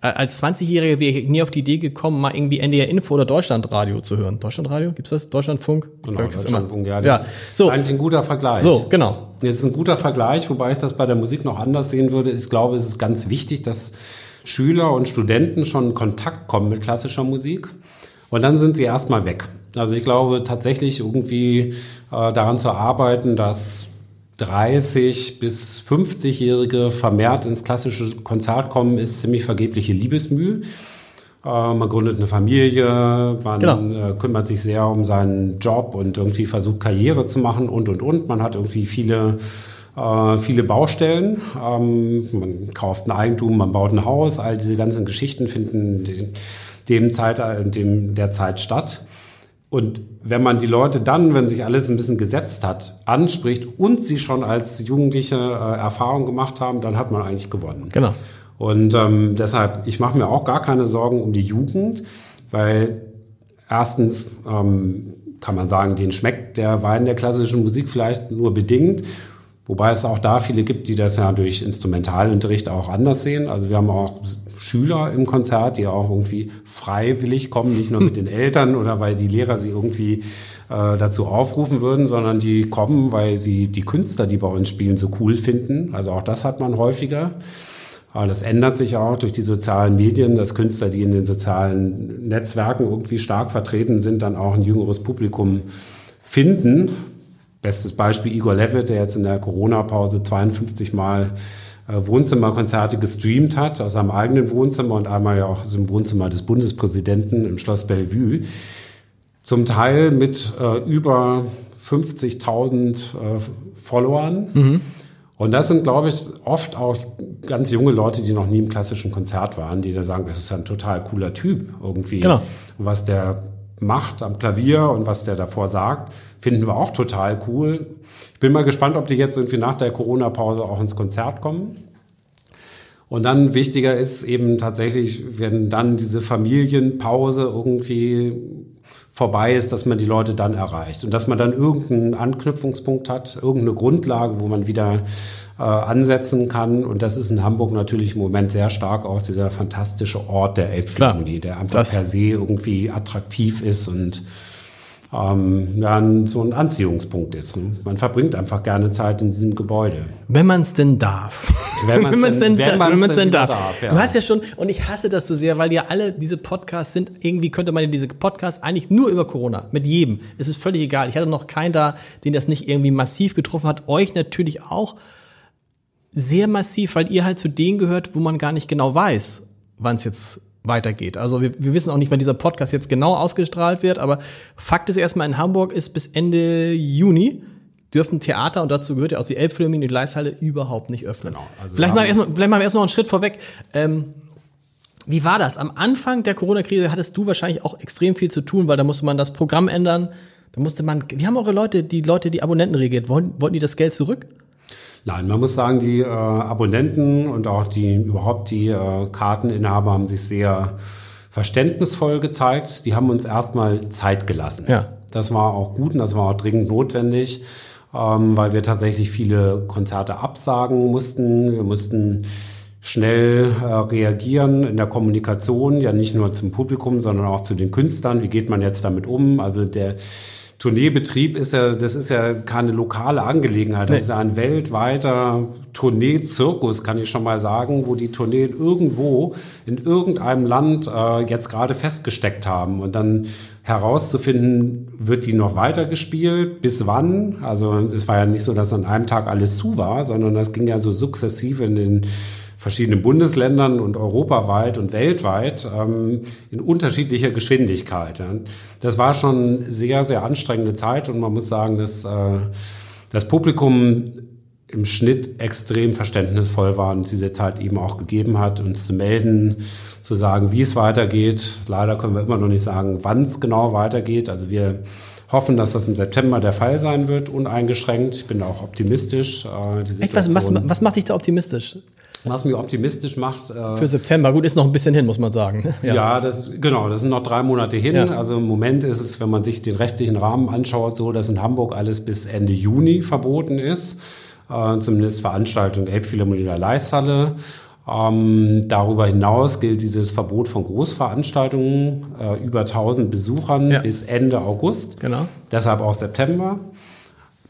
Äh, als 20-Jähriger wäre ich nie auf die Idee gekommen, mal irgendwie NDR Info oder Deutschlandradio zu hören. Deutschlandradio, gibt's das? Deutschlandfunk? Genau, Deutschlandfunk, ja. Das ja. So. ist eigentlich ein guter Vergleich. So, genau. Das ist ein guter Vergleich, wobei ich das bei der Musik noch anders sehen würde. Ich glaube, es ist ganz wichtig, dass Schüler und Studenten schon in Kontakt kommen mit klassischer Musik. Und dann sind sie erstmal weg. Also ich glaube tatsächlich irgendwie äh, daran zu arbeiten, dass 30 bis 50-Jährige vermehrt ins klassische Konzert kommen, ist ziemlich vergebliche Liebesmühe. Äh, man gründet eine Familie, man genau. äh, kümmert sich sehr um seinen Job und irgendwie versucht Karriere zu machen und und und. Man hat irgendwie viele äh, viele Baustellen. Ähm, man kauft ein Eigentum, man baut ein Haus. All diese ganzen Geschichten finden dem, dem Zeit, dem der Zeit statt. Und wenn man die Leute dann, wenn sich alles ein bisschen gesetzt hat, anspricht und sie schon als Jugendliche äh, Erfahrung gemacht haben, dann hat man eigentlich gewonnen. Genau. Und ähm, deshalb, ich mache mir auch gar keine Sorgen um die Jugend, weil erstens ähm, kann man sagen, den schmeckt der Wein der klassischen Musik vielleicht nur bedingt. Wobei es auch da viele gibt, die das ja durch Instrumentalunterricht auch anders sehen. Also wir haben auch Schüler im Konzert, die auch irgendwie freiwillig kommen, nicht nur mit den Eltern oder weil die Lehrer sie irgendwie äh, dazu aufrufen würden, sondern die kommen, weil sie die Künstler, die bei uns spielen, so cool finden. Also auch das hat man häufiger. Aber das ändert sich auch durch die sozialen Medien, dass Künstler, die in den sozialen Netzwerken irgendwie stark vertreten sind, dann auch ein jüngeres Publikum finden Bestes Beispiel Igor Levitt, der jetzt in der Corona-Pause 52 Mal äh, Wohnzimmerkonzerte gestreamt hat, aus seinem eigenen Wohnzimmer und einmal ja auch aus dem Wohnzimmer des Bundespräsidenten im Schloss Bellevue. Zum Teil mit äh, über 50.000 äh, Followern. Mhm. Und das sind, glaube ich, oft auch ganz junge Leute, die noch nie im klassischen Konzert waren, die da sagen, das ist ein total cooler Typ irgendwie. Genau. Was der macht am Klavier und was der davor sagt, finden wir auch total cool. Ich bin mal gespannt, ob die jetzt irgendwie nach der Corona-Pause auch ins Konzert kommen. Und dann wichtiger ist eben tatsächlich, wenn dann diese Familienpause irgendwie vorbei ist, dass man die Leute dann erreicht und dass man dann irgendeinen Anknüpfungspunkt hat, irgendeine Grundlage, wo man wieder äh, ansetzen kann. Und das ist in Hamburg natürlich im Moment sehr stark auch dieser fantastische Ort der Elbphilharmonie, der einfach per se irgendwie attraktiv ist und ähm, dann so ein Anziehungspunkt ist. Ne? Man verbringt einfach gerne Zeit in diesem Gebäude. Wenn man es denn darf. Wenn man es denn, wenn man's denn, denn darf. darf ja. Du hast ja schon, und ich hasse das so sehr, weil ja alle diese Podcasts sind, irgendwie könnte man diese Podcasts eigentlich nur über Corona, mit jedem. Es ist völlig egal. Ich hatte noch keinen da, den das nicht irgendwie massiv getroffen hat. Euch natürlich auch sehr massiv, weil ihr halt zu denen gehört, wo man gar nicht genau weiß, wann es jetzt weitergeht. Also wir, wir wissen auch nicht, wann dieser Podcast jetzt genau ausgestrahlt wird, aber Fakt ist erstmal, in Hamburg ist bis Ende Juni dürfen Theater, und dazu gehört ja auch die Elbphilharmonie, die Gleishalle, überhaupt nicht öffnen. Genau, also vielleicht, mal erstmal, vielleicht mal erst noch einen Schritt vorweg. Ähm, wie war das? Am Anfang der Corona-Krise hattest du wahrscheinlich auch extrem viel zu tun, weil da musste man das Programm ändern. Da musste man, wie haben eure Leute, die Leute, die Abonnenten regiert, wollten, wollten die das Geld zurück? Nein, man muss sagen, die äh, Abonnenten und auch die überhaupt die äh, Karteninhaber haben sich sehr verständnisvoll gezeigt. Die haben uns erstmal Zeit gelassen. Ja. Das war auch gut und das war auch dringend notwendig, ähm, weil wir tatsächlich viele Konzerte absagen mussten. Wir mussten schnell äh, reagieren in der Kommunikation, ja nicht nur zum Publikum, sondern auch zu den Künstlern. Wie geht man jetzt damit um? Also der Tourneebetrieb ist ja, das ist ja keine lokale Angelegenheit. Das nee. ist ja ein weltweiter Tourneezirkus, kann ich schon mal sagen, wo die Tourneen irgendwo in irgendeinem Land äh, jetzt gerade festgesteckt haben. Und dann herauszufinden, wird die noch weiter gespielt, bis wann? Also es war ja nicht so, dass an einem Tag alles zu war, sondern das ging ja so sukzessive in den verschiedenen Bundesländern und europaweit und weltweit ähm, in unterschiedlicher Geschwindigkeit. Das war schon sehr, sehr anstrengende Zeit und man muss sagen, dass äh, das Publikum im Schnitt extrem verständnisvoll war und diese Zeit eben auch gegeben hat, uns zu melden, zu sagen, wie es weitergeht. Leider können wir immer noch nicht sagen, wann es genau weitergeht. Also wir hoffen, dass das im September der Fall sein wird, uneingeschränkt. Ich bin auch optimistisch. Äh, Echt, was, was, was macht dich da optimistisch? Was mich optimistisch macht. Äh, Für September, gut, ist noch ein bisschen hin, muss man sagen. Ja, ja das, genau, das sind noch drei Monate hin. Ja. Also im Moment ist es, wenn man sich den rechtlichen Rahmen anschaut, so, dass in Hamburg alles bis Ende Juni verboten ist. Äh, zumindest Veranstaltung Elbphilharmonie der Leishalle. Ähm, darüber hinaus gilt dieses Verbot von Großveranstaltungen äh, über 1000 Besuchern ja. bis Ende August. Genau. Deshalb auch September.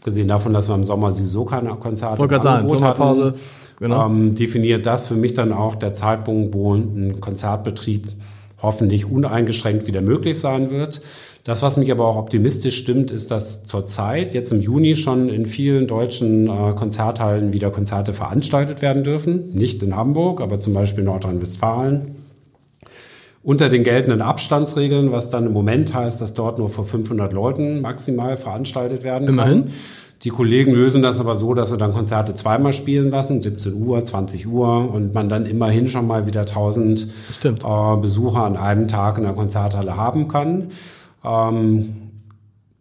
Gesehen davon, dass wir im Sommer sowieso keine Konzerte Wollte sagen, Sommerpause. Hatten, genau. ähm, definiert das für mich dann auch der Zeitpunkt, wo ein Konzertbetrieb hoffentlich uneingeschränkt wieder möglich sein wird. Das, was mich aber auch optimistisch stimmt, ist, dass zurzeit, jetzt im Juni, schon in vielen deutschen äh, Konzerthallen wieder Konzerte veranstaltet werden dürfen. Nicht in Hamburg, aber zum Beispiel Nordrhein-Westfalen. Unter den geltenden Abstandsregeln, was dann im Moment heißt, dass dort nur vor 500 Leuten maximal veranstaltet werden kann. Immerhin. Die Kollegen lösen das aber so, dass sie dann Konzerte zweimal spielen lassen, 17 Uhr, 20 Uhr und man dann immerhin schon mal wieder 1000 äh, Besucher an einem Tag in der Konzerthalle haben kann. Ähm,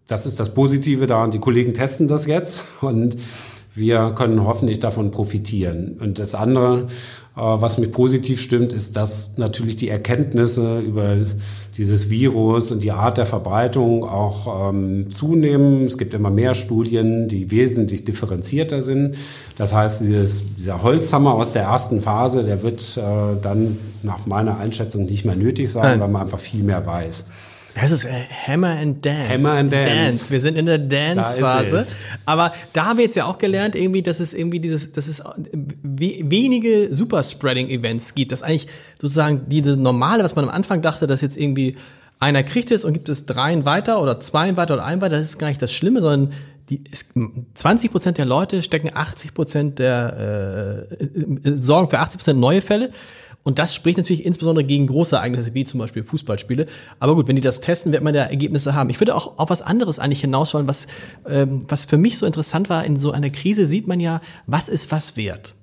das ist das Positive daran. Die Kollegen testen das jetzt und wir können hoffentlich davon profitieren. Und das andere, äh, was mich positiv stimmt, ist, dass natürlich die Erkenntnisse über dieses Virus und die Art der Verbreitung auch ähm, zunehmen. Es gibt immer mehr Studien, die wesentlich differenzierter sind. Das heißt, dieses, dieser Holzhammer aus der ersten Phase, der wird äh, dann nach meiner Einschätzung nicht mehr nötig sein, weil man einfach viel mehr weiß. Das ist äh, Hammer and Dance. Hammer and Dance. Dance. Wir sind in der Dance-Phase. Aber da haben wir jetzt ja auch gelernt, irgendwie, dass es irgendwie dieses, dass es wenige Superspreading-Events gibt. Dass eigentlich sozusagen diese normale, was man am Anfang dachte, dass jetzt irgendwie einer kriegt es und gibt es dreien weiter oder zweien weiter oder einen weiter, das ist gar nicht das Schlimme, sondern die 20 Prozent der Leute stecken 80 Prozent der äh, äh, sorgen für 80 Prozent neue Fälle und das spricht natürlich insbesondere gegen große Ereignisse wie zum Beispiel Fußballspiele. Aber gut, wenn die das testen, wird man da Ergebnisse haben. Ich würde auch auf was anderes eigentlich hinaus wollen, was, ähm, was für mich so interessant war. In so einer Krise sieht man ja, was ist was wert.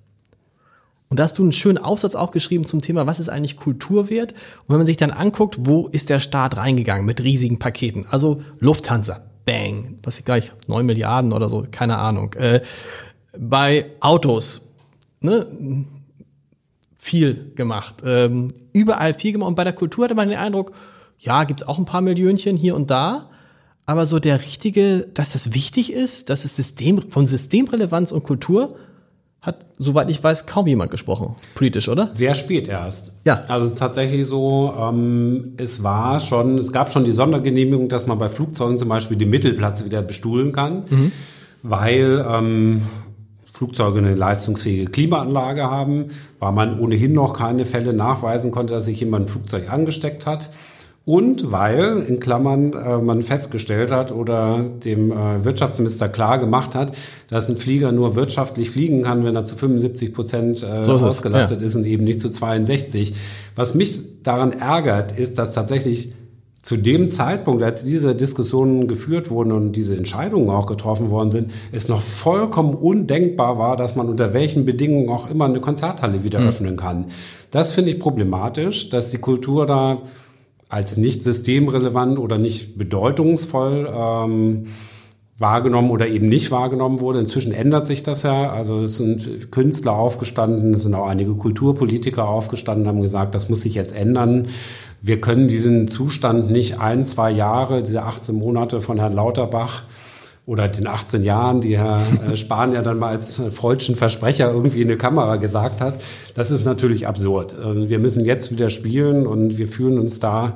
Und da hast du einen schönen Aufsatz auch geschrieben zum Thema, was ist eigentlich Kulturwert? Und wenn man sich dann anguckt, wo ist der Staat reingegangen mit riesigen Paketen? Also Lufthansa, bang, was ich gleich, neun Milliarden oder so, keine Ahnung. Äh, bei Autos, ne, viel gemacht. Ähm, überall viel gemacht. Und bei der Kultur hatte man den Eindruck, ja, gibt's auch ein paar Millionchen hier und da. Aber so der richtige, dass das wichtig ist, dass es System, von Systemrelevanz und Kultur hat, soweit ich weiß, kaum jemand gesprochen. Politisch, oder? Sehr spät erst. Ja. Also es ist tatsächlich so, ähm, es war schon, es gab schon die Sondergenehmigung, dass man bei Flugzeugen zum Beispiel den Mittelplatz wieder bestuhlen kann. Mhm. Weil ähm, Flugzeuge eine leistungsfähige Klimaanlage haben, weil man ohnehin noch keine Fälle nachweisen konnte, dass sich jemand ein Flugzeug angesteckt hat. Und weil, in Klammern, äh, man festgestellt hat oder dem äh, Wirtschaftsminister klar gemacht hat, dass ein Flieger nur wirtschaftlich fliegen kann, wenn er zu 75 Prozent äh, so ausgelastet ja. ist und eben nicht zu 62. Was mich daran ärgert, ist, dass tatsächlich zu dem Zeitpunkt, als diese Diskussionen geführt wurden und diese Entscheidungen auch getroffen worden sind, es noch vollkommen undenkbar war, dass man unter welchen Bedingungen auch immer eine Konzerthalle wieder mhm. öffnen kann. Das finde ich problematisch, dass die Kultur da als nicht systemrelevant oder nicht bedeutungsvoll ähm, wahrgenommen oder eben nicht wahrgenommen wurde. Inzwischen ändert sich das ja. Also es sind Künstler aufgestanden, es sind auch einige Kulturpolitiker aufgestanden, haben gesagt, das muss sich jetzt ändern wir können diesen Zustand nicht ein, zwei Jahre, diese 18 Monate von Herrn Lauterbach oder den 18 Jahren, die Herr äh, Spahn ja dann mal als freudschen Versprecher irgendwie in eine Kamera gesagt hat. Das ist natürlich absurd. Also wir müssen jetzt wieder spielen und wir fühlen uns da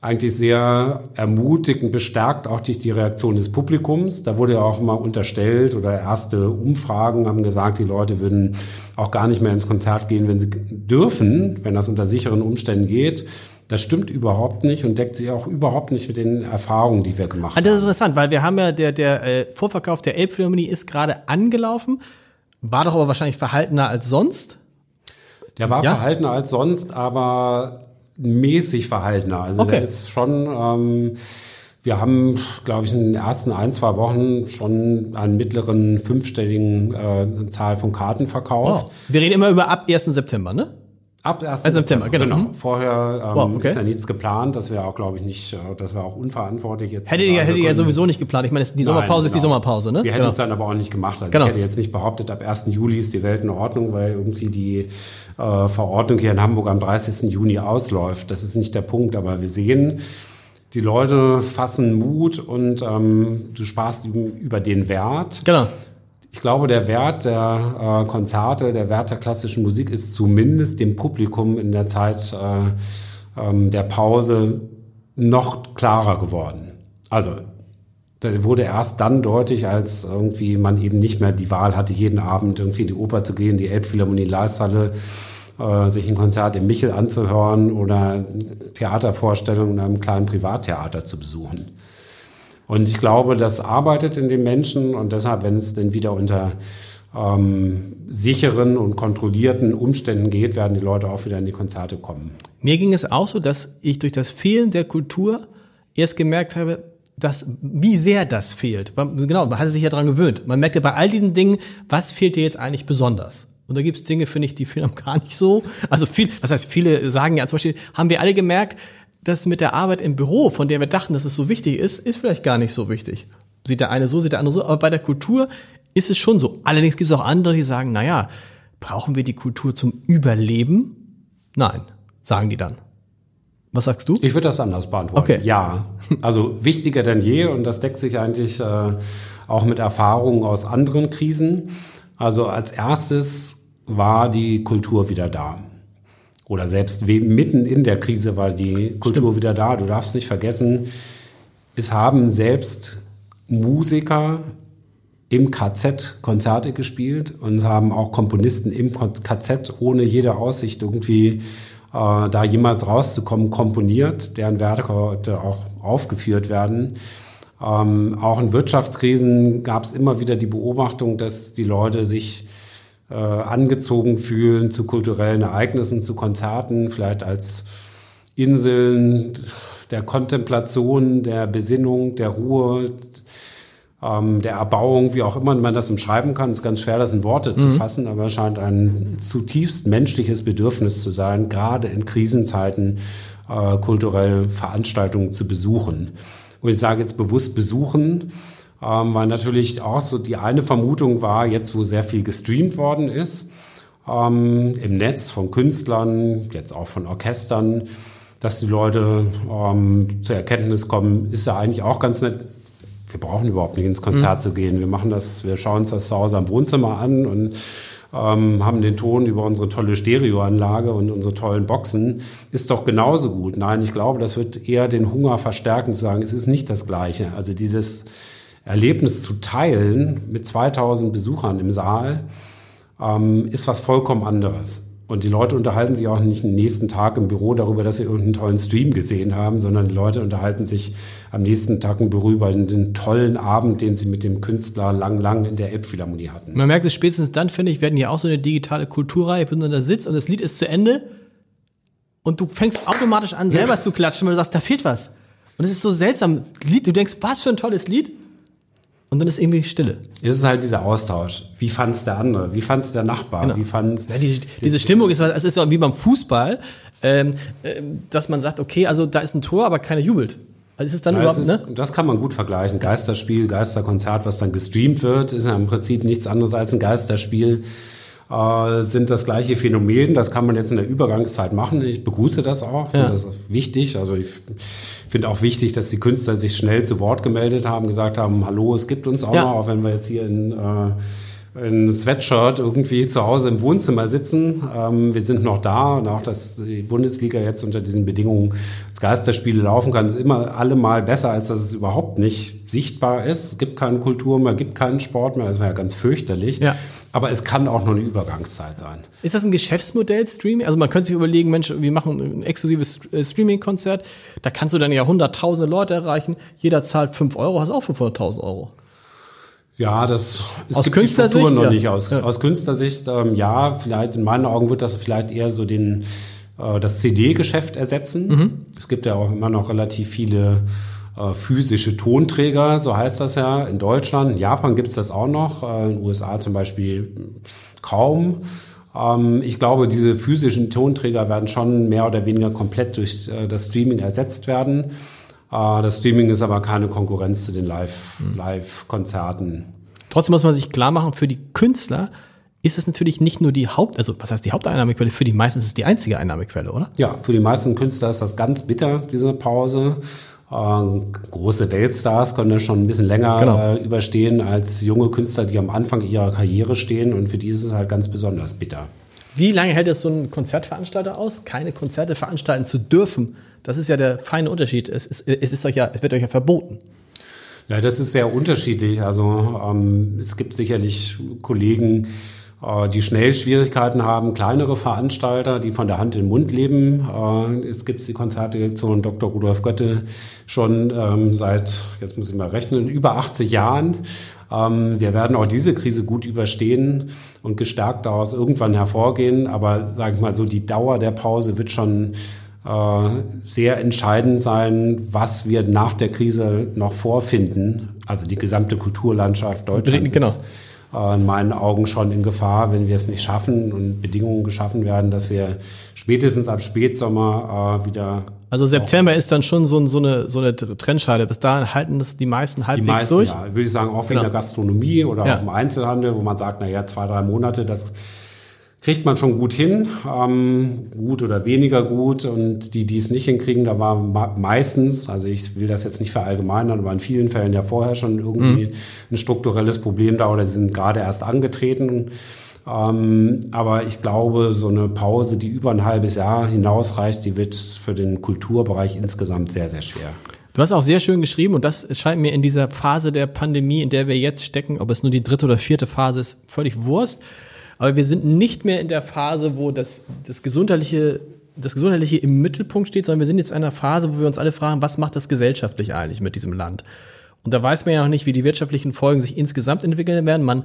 eigentlich sehr ermutigend bestärkt, auch durch die Reaktion des Publikums. Da wurde ja auch mal unterstellt oder erste Umfragen haben gesagt, die Leute würden auch gar nicht mehr ins Konzert gehen, wenn sie dürfen, wenn das unter sicheren Umständen geht. Das stimmt überhaupt nicht und deckt sich auch überhaupt nicht mit den Erfahrungen, die wir gemacht haben. Das ist interessant, weil wir haben ja der, der äh, Vorverkauf der Elbphilharmonie ist gerade angelaufen, war doch aber wahrscheinlich verhaltener als sonst. Der war Ja? verhaltener als sonst, aber mäßig verhaltener. Also Okay. der ist schon, ähm, wir haben, glaube ich, in den ersten ein, zwei Wochen schon einen mittleren fünfstelligen äh, Zahl von Karten verkauft. Wow. Wir reden immer über ab 1. September, ne? Ab 1. Also September, genau. Mhm. Vorher ähm, Wow, okay. ist ja nichts geplant. Das wäre auch, glaube ich, nicht, äh, das wäre auch unverantwortlich jetzt. Hättet zu ihr, ja sowieso nicht geplant. Ich meine, die Nein, Sommerpause ist die genau. Sommerpause, ne? Wir hätten Genau. es dann aber auch nicht gemacht. Also Genau. ich hätte jetzt nicht behauptet, ab 1. Juli ist die Welt in Ordnung, weil irgendwie die äh, Verordnung hier in Hamburg am 30. Juni ausläuft. Das ist nicht der Punkt, aber wir sehen, die Leute fassen Mut und ähm, du sprachst üb- über den Wert. Genau. Ich glaube, der Wert der äh, Konzerte, der Wert der klassischen Musik ist zumindest dem Publikum in der Zeit äh, ähm, der Pause noch klarer geworden. Also, da wurde erst dann deutlich, als irgendwie man eben nicht mehr die Wahl hatte, jeden Abend irgendwie in die Oper zu gehen, die Elbphilharmonie Leishalle, äh, sich ein Konzert im Michel anzuhören oder Theatervorstellungen in einem kleinen Privattheater zu besuchen. Und ich glaube, das arbeitet in den Menschen und deshalb, wenn es denn wieder unter ähm, sicheren und kontrollierten Umständen geht, werden die Leute auch wieder in die Konzerte kommen. Mir ging es auch so, dass ich durch das Fehlen der Kultur erst gemerkt habe, dass, wie sehr das fehlt. Genau, man hatte sich ja daran gewöhnt. Man merkt ja bei all diesen Dingen, was fehlt dir jetzt eigentlich besonders? Und da gibt es Dinge, finde ich, die fehlen gar nicht so. Also viel, was heißt, viele sagen ja zum Beispiel, haben wir alle gemerkt, dass mit der Arbeit im Büro, von der wir dachten, dass es so wichtig ist, ist vielleicht gar nicht so wichtig. Sieht der eine so, sieht der andere so, aber bei der Kultur ist es schon so. Allerdings gibt es auch andere, die sagen, na ja, brauchen wir die Kultur zum Überleben? Nein, sagen die dann. Was sagst du? Ich würde das anders beantworten. Okay. Ja, also wichtiger denn je und das deckt sich eigentlich äh, auch mit Erfahrungen aus anderen Krisen. Also als erstes war die Kultur wieder da. Oder selbst mitten in der Krise war die Kultur wieder da. Du darfst nicht vergessen, es haben selbst Musiker im KZ Konzerte gespielt und es haben auch Komponisten im KZ ohne jede Aussicht irgendwie äh, da jemals rauszukommen komponiert, deren Werke heute auch aufgeführt werden. Ähm, auch in Wirtschaftskrisen gab es immer wieder die Beobachtung, dass die Leute sich äh, angezogen fühlen zu kulturellen Ereignissen, zu Konzerten, vielleicht als Inseln der Kontemplation, der Besinnung, der Ruhe, ähm, der Erbauung, wie auch immer man das umschreiben kann. Es ist ganz schwer, das in Worte zu fassen, aber es scheint ein zutiefst menschliches Bedürfnis zu sein, gerade in Krisenzeiten äh, kulturelle Veranstaltungen zu besuchen. Und ich sage jetzt bewusst besuchen, ähm, weil natürlich auch so die eine Vermutung war, jetzt wo sehr viel gestreamt worden ist, ähm, im Netz von Künstlern, jetzt auch von Orchestern, dass die Leute ähm, zur Erkenntnis kommen, ist ja eigentlich auch ganz nett. Wir brauchen überhaupt nicht ins Konzert zu gehen. Wir machen das, wir schauen uns das zu Hause am Wohnzimmer an und ähm, haben den Ton über unsere tolle Stereoanlage und unsere tollen Boxen. Ist doch genauso gut. Nein, ich glaube, das wird eher den Hunger verstärken, zu sagen, es ist nicht das Gleiche. Also dieses Erlebnis zu teilen mit 2000 Besuchern im Saal, ähm, ist was vollkommen anderes. Und die Leute unterhalten sich auch nicht den nächsten Tag im Büro darüber, dass sie irgendeinen tollen Stream gesehen haben, sondern die Leute unterhalten sich am nächsten Tag im Büro über den tollen Abend, den sie mit dem Künstler lang, lang in der Elbphilharmonie hatten. Man merkt es spätestens dann, finde ich, werden ja auch so eine digitale Kulturreihe, wenn du da sitzt und das Lied ist zu Ende und du fängst automatisch an, selber zu klatschen, weil du sagst, da fehlt was. Und es ist so seltsam. Du denkst, was für ein tolles Lied. Und dann ist irgendwie Stille. Es ist halt dieser Austausch. Wie fand's der andere? Wie fand's der Nachbar? Wie fand's Ja, die, diese Stimmung ist, es ist ja wie beim Fußball, ähm, ähm, dass man sagt, okay, also da ist ein Tor, aber keiner jubelt. Also ist es dann Ja, überhaupt, es ne? ist, Das kann man gut vergleichen. Geisterspiel, Geisterkonzert, was dann gestreamt wird, ist ja im Prinzip nichts anderes als ein Geisterspiel. Äh, sind das gleiche Phänomen. Das kann man jetzt in der Übergangszeit machen. Ich begrüße das auch. Ja. das wichtig. Also ich finde auch wichtig, dass die Künstler sich schnell zu Wort gemeldet haben, gesagt haben, hallo, es gibt uns auch Ja. noch, auch wenn wir jetzt hier in äh, in Sweatshirt irgendwie zu Hause im Wohnzimmer sitzen. Ähm, wir sind noch da und auch, dass die Bundesliga jetzt unter diesen Bedingungen als Geisterspiele laufen kann, ist immer allemal besser, als dass es überhaupt nicht sichtbar ist. Es gibt keine Kultur mehr, gibt keinen Sport mehr, das wäre ja ganz fürchterlich. Ja. Aber es kann auch nur eine Übergangszeit sein. Ist das ein Geschäftsmodell, Streaming? Also man könnte sich überlegen, Mensch, wir machen ein exklusives äh, Streaming-Konzert, da kannst du dann ja hunderttausende Leute erreichen, jeder zahlt 5 Euro, hast auch 500.000 Euro. Ja, das es aus gibt die Strukturen noch ja. nicht. Aus, ja. aus Künstlersicht, ähm, ja, vielleicht in meinen Augen wird das vielleicht eher so den äh, das CD-Geschäft ersetzen. Mhm. Es gibt ja auch immer noch relativ viele äh, physische Tonträger, so heißt das ja, in Deutschland. In Japan gibt es das auch noch, äh, in den USA zum Beispiel kaum. Ähm, ich glaube, diese physischen Tonträger werden schon mehr oder weniger komplett durch äh, das Streaming ersetzt werden. Das Streaming ist aber keine Konkurrenz zu den Live-Konzerten. Live Trotzdem muss man sich klar machen, für die Künstler ist es natürlich nicht nur die Haupt, also was heißt die Haupteinnahmequelle, für die meisten ist es die einzige Einnahmequelle, oder? Ja, für die meisten Künstler ist das ganz bitter, diese Pause. Äh, große Weltstars können das schon ein bisschen länger genau. äh, überstehen als junge Künstler, die am Anfang ihrer Karriere stehen und für die ist es halt ganz besonders bitter. Wie lange hält es so ein Konzertveranstalter aus, keine Konzerte veranstalten zu dürfen? Das ist ja der feine Unterschied. Es, ist, es, ist euch ja, es wird euch ja verboten. Ja, das ist sehr unterschiedlich. Also ähm, es gibt sicherlich Kollegen, die schnell Schwierigkeiten haben, kleinere Veranstalter, die von der Hand in den Mund leben. Äh, es gibt die Konzertdirektion Dr. Rudolf Götte schon ähm, seit, jetzt muss ich mal rechnen, über 80 Jahren. Ähm, wir werden auch diese Krise gut überstehen und gestärkt daraus irgendwann hervorgehen. Aber sage ich mal so, die Dauer der Pause wird schon äh, sehr entscheidend sein, was wir nach der Krise noch vorfinden. Also die gesamte Kulturlandschaft Deutschlands. Genau. Ist, äh, in meinen Augen schon in Gefahr, wenn wir es nicht schaffen und Bedingungen geschaffen werden, dass wir spätestens ab Spätsommer äh, wieder. Also September ist dann schon so, so, eine, so eine Trennscheide. Bis dahin halten das die meisten halbwegs die meisten, durch. Ja, würde ich sagen, auch genau. der Gastronomie oder ja. auch im Einzelhandel, wo man sagt, naja, zwei, drei Monate, das kriegt man schon gut hin, ähm, gut oder weniger gut. Und die, die es nicht hinkriegen, da war meistens, also ich will das jetzt nicht verallgemeinern, aber in vielen Fällen ja vorher schon irgendwie mhm. ein strukturelles Problem da oder sie sind gerade erst angetreten. Ähm, aber ich glaube, so eine Pause, die über ein halbes Jahr hinausreicht, die wird für den Kulturbereich insgesamt sehr, sehr schwer. Du hast auch sehr schön geschrieben und das scheint mir in dieser Phase der Pandemie, in der wir jetzt stecken, ob es nur die dritte oder vierte Phase ist, völlig Wurst. Aber wir sind nicht mehr in der Phase, wo das, das gesundheitliche das Gesundheitliche im Mittelpunkt steht, sondern wir sind jetzt in einer Phase, wo wir uns alle fragen, was macht das gesellschaftlich eigentlich mit diesem Land? Und da weiß man ja noch nicht, wie die wirtschaftlichen Folgen sich insgesamt entwickeln werden. Man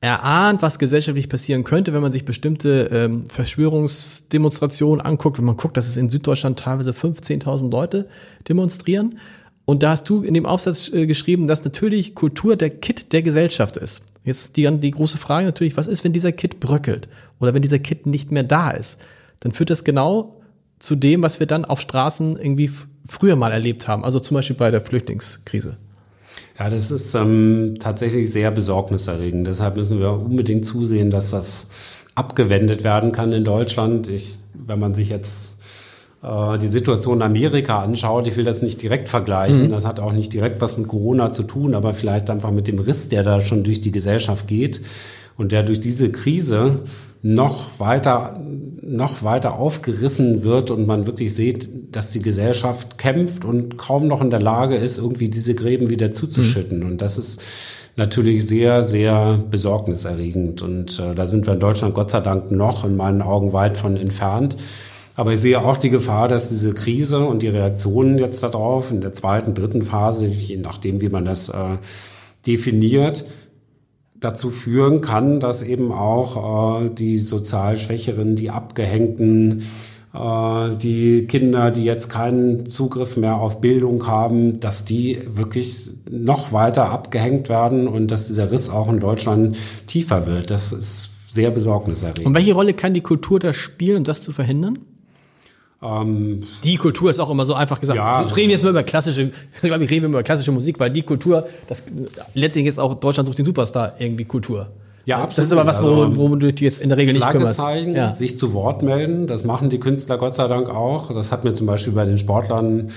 erahnt, was gesellschaftlich passieren könnte, wenn man sich bestimmte ähm, Verschwörungsdemonstrationen anguckt. Wenn man guckt, dass es in Süddeutschland teilweise 15.000 Leute demonstrieren. Und da hast du in dem Aufsatz äh, geschrieben, dass natürlich Kultur der Kit der Gesellschaft ist. Jetzt die, die große Frage natürlich, was ist, wenn dieser Kit bröckelt oder wenn dieser Kit nicht mehr da ist? Dann führt das genau zu dem, was wir dann auf Straßen irgendwie früher mal erlebt haben, also zum Beispiel bei der Flüchtlingskrise. Ja, das ist ähm, tatsächlich sehr besorgniserregend. Deshalb müssen wir unbedingt zusehen, dass das abgewendet werden kann in Deutschland. Ich, wenn man sich jetzt äh, die Situation in Amerika anschaut, ich will das nicht direkt vergleichen, mhm. das hat auch nicht direkt was mit Corona zu tun, aber vielleicht einfach mit dem Riss, der da schon durch die Gesellschaft geht und der durch diese Krise noch weiter, noch weiter aufgerissen wird und man wirklich sieht, dass die Gesellschaft kämpft und kaum noch in der Lage ist, irgendwie diese Gräben wieder zuzuschütten. Mhm. Und das ist natürlich sehr, sehr besorgniserregend. Und äh, da sind wir in Deutschland Gott sei Dank noch in meinen Augen weit von entfernt. Aber ich sehe auch die Gefahr, dass diese Krise und die Reaktionen jetzt darauf in der zweiten, dritten Phase, je nachdem, wie man das äh, definiert, dazu führen kann, dass eben auch äh, die sozial Schwächeren, die Abgehängten, äh, die Kinder, die jetzt keinen Zugriff mehr auf Bildung haben, dass die wirklich noch weiter abgehängt werden und dass dieser Riss auch in Deutschland tiefer wird. Das ist sehr besorgniserregend. Und welche Rolle kann die Kultur da spielen, um das zu verhindern? Ähm, die Kultur ist auch immer so einfach gesagt. Ja, reden jetzt mal über klassische, glaube ich, reden wir über klassische Musik, weil die Kultur, das letztendlich ist auch Deutschland sucht den Superstar irgendwie Kultur. Ja, absolut. Das ist aber was, worum, worum du dich jetzt in der Regel nicht kümmerst. Ja. sich zu Wort melden, das machen die Künstler Gott sei Dank auch. Das hat mir zum Beispiel bei den Sportlern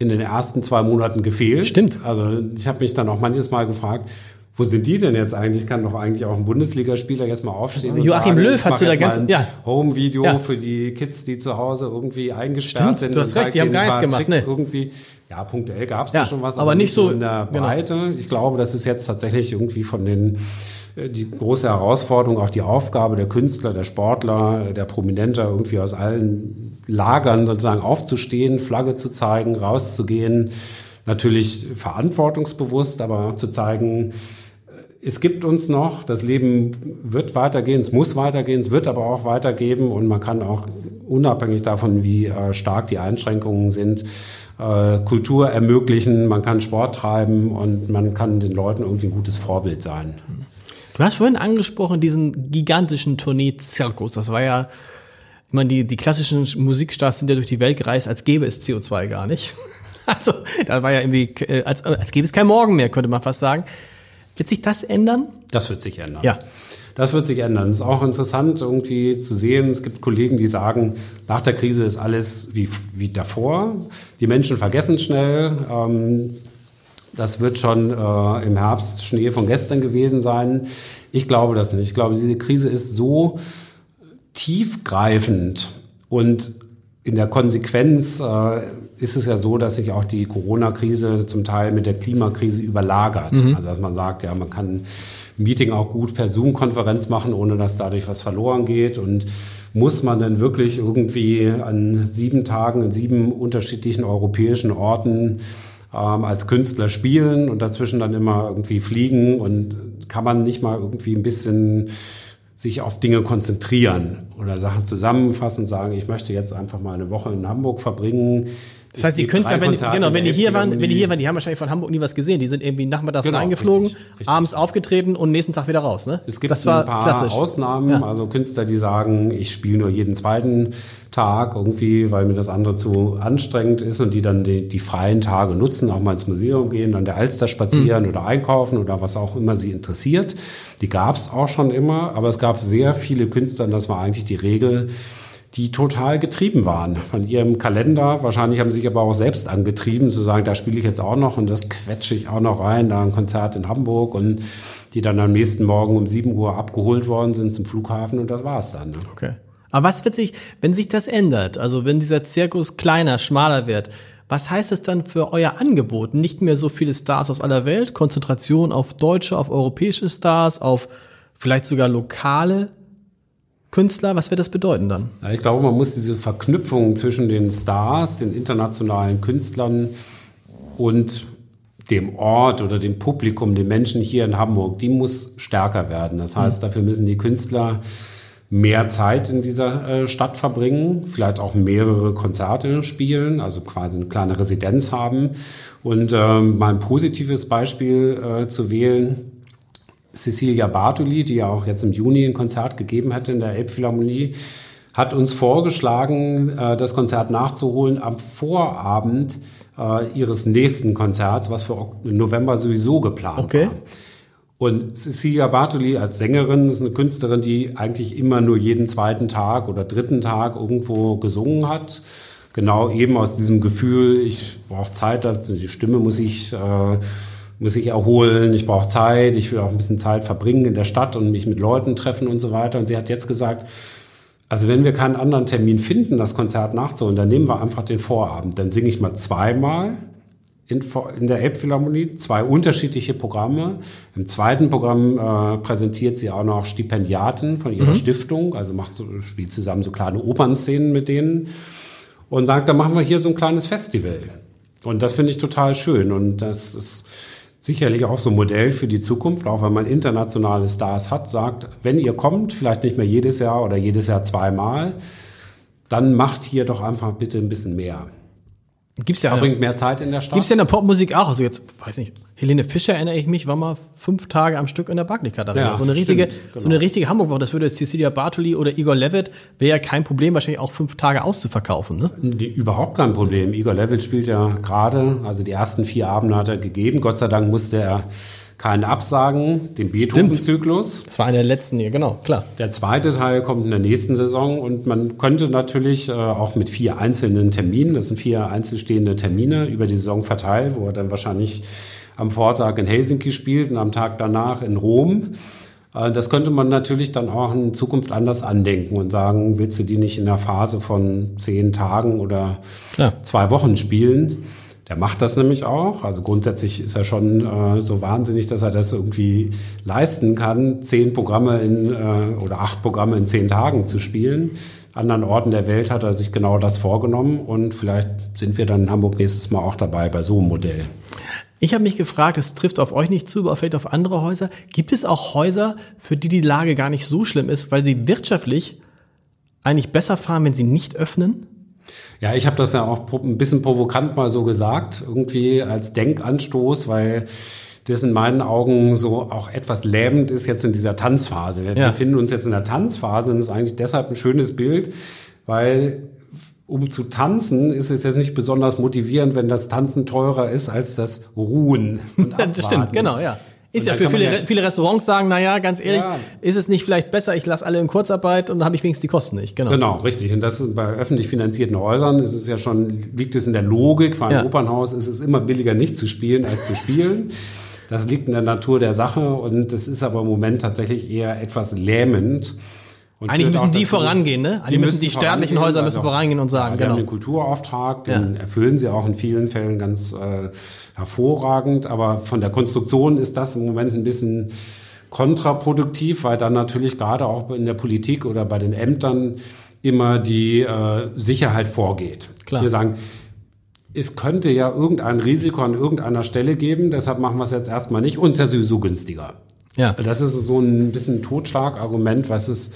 in den ersten zwei Monaten gefehlt. Stimmt. Also ich habe mich dann auch manches Mal gefragt, wo sind die denn jetzt eigentlich? Kann doch eigentlich auch ein Bundesligaspieler jetzt mal aufstehen. Joachim sagen, Löw hat zu der ganzen ja. Home-Video ja. für die Kids, die zu Hause irgendwie eingesperrt Stimmt, sind. Du hast recht, die haben gar nichts gemacht. Ne. Irgendwie. Ja, punktuell gab es ja, da schon was, aber, aber nicht so in der genau. Breite. Genau. Ich glaube, das ist jetzt tatsächlich irgendwie von den äh, die große Herausforderung, auch die Aufgabe der Künstler, der Sportler, der Prominenter, irgendwie aus allen Lagern sozusagen aufzustehen, Flagge zu zeigen, rauszugehen, natürlich verantwortungsbewusst, aber auch zu zeigen, es gibt uns noch, das Leben wird weitergehen, es muss weitergehen, es wird aber auch weitergeben und man kann auch unabhängig davon, wie äh, stark die Einschränkungen sind, äh, Kultur ermöglichen, man kann Sport treiben und man kann den Leuten irgendwie ein gutes Vorbild sein. Du hast vorhin angesprochen, diesen gigantischen Tournee-Zirkus. Das war ja, ich meine, die, die klassischen Musikstars sind ja durch die Welt gereist, als gäbe es CO2 gar nicht. Also, da war ja irgendwie, äh, als, als gäbe es kein Morgen mehr, könnte man fast sagen. Wird sich das ändern? Das wird sich ändern. Ja. Das wird sich ändern. Es ist auch interessant irgendwie zu sehen. Es gibt Kollegen, die sagen, nach der Krise ist alles wie, wie davor. Die Menschen vergessen schnell. Ähm, das wird schon äh, im Herbst Schnee von gestern gewesen sein. Ich glaube das nicht. Ich glaube, diese Krise ist so tiefgreifend und in der Konsequenz äh, ist es ja so, dass sich auch die Corona-Krise zum Teil mit der Klimakrise überlagert. Mhm. Also dass man sagt, ja, man kann Meeting auch gut per Zoom-Konferenz machen, ohne dass dadurch was verloren geht. Und muss man dann wirklich irgendwie an sieben Tagen in sieben unterschiedlichen europäischen Orten ähm, als Künstler spielen und dazwischen dann immer irgendwie fliegen und kann man nicht mal irgendwie ein bisschen sich auf Dinge konzentrieren oder Sachen zusammenfassen, sagen, ich möchte jetzt einfach mal eine Woche in Hamburg verbringen, das heißt, die Künstler, wenn, genau, wenn die hier waren, wenn die hier waren, die haben wahrscheinlich von Hamburg nie was gesehen. Die sind irgendwie nachmittags genau, reingeflogen, richtig, richtig. abends aufgetreten und nächsten Tag wieder raus. Ne? Es gibt das war ein paar klassisch. Ausnahmen, ja. also Künstler, die sagen, ich spiele nur jeden zweiten Tag irgendwie, weil mir das andere zu anstrengend ist und die dann die, die freien Tage nutzen, auch mal ins Museum gehen, an der Alster spazieren mhm. oder einkaufen oder was auch immer sie interessiert. Die gab es auch schon immer, aber es gab sehr viele Künstler und das war eigentlich die Regel, die total getrieben waren von ihrem Kalender. Wahrscheinlich haben sie sich aber auch selbst angetrieben, zu sagen, da spiele ich jetzt auch noch und das quetsche ich auch noch rein, da ein Konzert in Hamburg und die dann am nächsten Morgen um 7 Uhr abgeholt worden sind zum Flughafen und das war's dann. Ne? Okay. Aber was wird sich, wenn sich das ändert, also wenn dieser Zirkus kleiner, schmaler wird, was heißt es dann für euer Angebot? Nicht mehr so viele Stars aus aller Welt, Konzentration auf deutsche, auf europäische Stars, auf vielleicht sogar lokale Künstler, was wird das bedeuten dann? Ja, ich glaube, man muss diese Verknüpfung zwischen den Stars, den internationalen Künstlern und dem Ort oder dem Publikum, den Menschen hier in Hamburg, die muss stärker werden. Das heißt, dafür müssen die Künstler mehr Zeit in dieser äh, Stadt verbringen, vielleicht auch mehrere Konzerte spielen, also quasi eine kleine Residenz haben. Und ähm, mal ein positives Beispiel äh, zu wählen, Cecilia Bartoli, die ja auch jetzt im Juni ein Konzert gegeben hätte in der Elbphilharmonie, hat uns vorgeschlagen, äh, das Konzert nachzuholen am Vorabend äh, ihres nächsten Konzerts, was für November sowieso geplant okay. war. Und Cecilia Bartoli als Sängerin ist eine Künstlerin, die eigentlich immer nur jeden zweiten Tag oder dritten Tag irgendwo gesungen hat. Genau eben aus diesem Gefühl, ich brauche Zeit, die Stimme muss ich äh, muss ich erholen, ich brauche Zeit, ich will auch ein bisschen Zeit verbringen in der Stadt und mich mit Leuten treffen und so weiter. Und sie hat jetzt gesagt, also wenn wir keinen anderen Termin finden, das Konzert nachzuholen, dann nehmen wir einfach den Vorabend. Dann singe ich mal zweimal in, in der Elbphilharmonie, zwei unterschiedliche Programme. Im zweiten Programm äh, präsentiert sie auch noch Stipendiaten von ihrer mhm. Stiftung, also macht so, spielt zusammen so kleine Opernszenen mit denen und sagt, dann machen wir hier so ein kleines Festival. Und das finde ich total schön und das ist sicherlich auch so ein Modell für die Zukunft, auch wenn man internationale Stars hat, sagt, wenn ihr kommt, vielleicht nicht mehr jedes Jahr oder jedes Jahr zweimal, dann macht hier doch einfach bitte ein bisschen mehr. Gibt's ja bringt mehr Zeit in der Stadt. Gibt's ja in der Popmusik auch. Also jetzt, weiß nicht, Helene Fischer erinnere ich mich, war mal fünf Tage am Stück in der Barclaycard Arena. Ja, so eine richtige, stimmt, genau. so eine richtige Hamburg-Woche. Das würde Cecilia Bartoli oder Igor Levitt, wäre ja kein Problem, wahrscheinlich auch fünf Tage auszuverkaufen, ne? Die, überhaupt kein Problem. Igor Levitt spielt ja gerade, also die ersten vier Abende hat er gegeben. Gott sei Dank musste er keine Absagen, den Beethoven-Zyklus. Das war einer der letzten hier, genau, klar. Der zweite Teil kommt in der nächsten Saison und man könnte natürlich äh, auch mit vier einzelnen Terminen, das sind vier einzelstehende Termine über die Saison verteilt, wo er dann wahrscheinlich am Vortag in Helsinki spielt und am Tag danach in Rom. Äh, das könnte man natürlich dann auch in Zukunft anders andenken und sagen, willst du die nicht in der Phase von zehn Tagen oder ja. zwei Wochen spielen? Der macht das nämlich auch. Also grundsätzlich ist er schon äh, so wahnsinnig, dass er das irgendwie leisten kann, zehn Programme in äh, oder acht Programme in zehn Tagen zu spielen. An anderen Orten der Welt hat er sich genau das vorgenommen und vielleicht sind wir dann in Hamburg nächstes Mal auch dabei bei so einem Modell. Ich habe mich gefragt, es trifft auf euch nicht zu, aber vielleicht auf andere Häuser. Gibt es auch Häuser, für die die Lage gar nicht so schlimm ist, weil sie wirtschaftlich eigentlich besser fahren, wenn sie nicht öffnen? Ja, ich habe das ja auch ein bisschen provokant mal so gesagt, irgendwie als Denkanstoß, weil das in meinen Augen so auch etwas lähmend ist jetzt in dieser Tanzphase. Wir Ja. befinden uns jetzt in der Tanzphase und das ist eigentlich deshalb ein schönes Bild, weil um zu tanzen ist es jetzt nicht besonders motivierend, wenn das Tanzen teurer ist als das Ruhen. Und Das stimmt, genau, ja. Ist ja für viele, ja- viele Restaurants sagen, naja, ganz ehrlich, Ja. ist es nicht vielleicht besser, ich lasse alle in Kurzarbeit und dann habe ich wenigstens die Kosten nicht. Genau. Genau, richtig. Und das ist bei öffentlich finanzierten Häusern ist es ja schon, liegt es in der Logik. Für ein Ja. Opernhaus ist es immer billiger, nicht zu spielen, als zu spielen. Das liegt in der Natur der Sache und das ist aber im Moment tatsächlich eher etwas lähmend. Und Eigentlich müssen die dazu- vorangehen, ne? Eigentlich müssen die staatlichen Häuser müssen also- vorangehen und sagen, ja, die genau. haben den Kulturauftrag, den Ja. erfüllen sie auch in vielen Fällen ganz äh, hervorragend. Aber von der Konstruktion ist das im Moment ein bisschen kontraproduktiv, weil dann natürlich gerade auch in der Politik oder bei den Ämtern immer die äh, Sicherheit vorgeht. Klar. Wir sagen, es könnte ja irgendein Risiko an irgendeiner Stelle geben, deshalb machen wir es jetzt erstmal nicht. Uns ja sowieso günstiger. Ja. Das ist so ein bisschen ein Totschlagargument, was es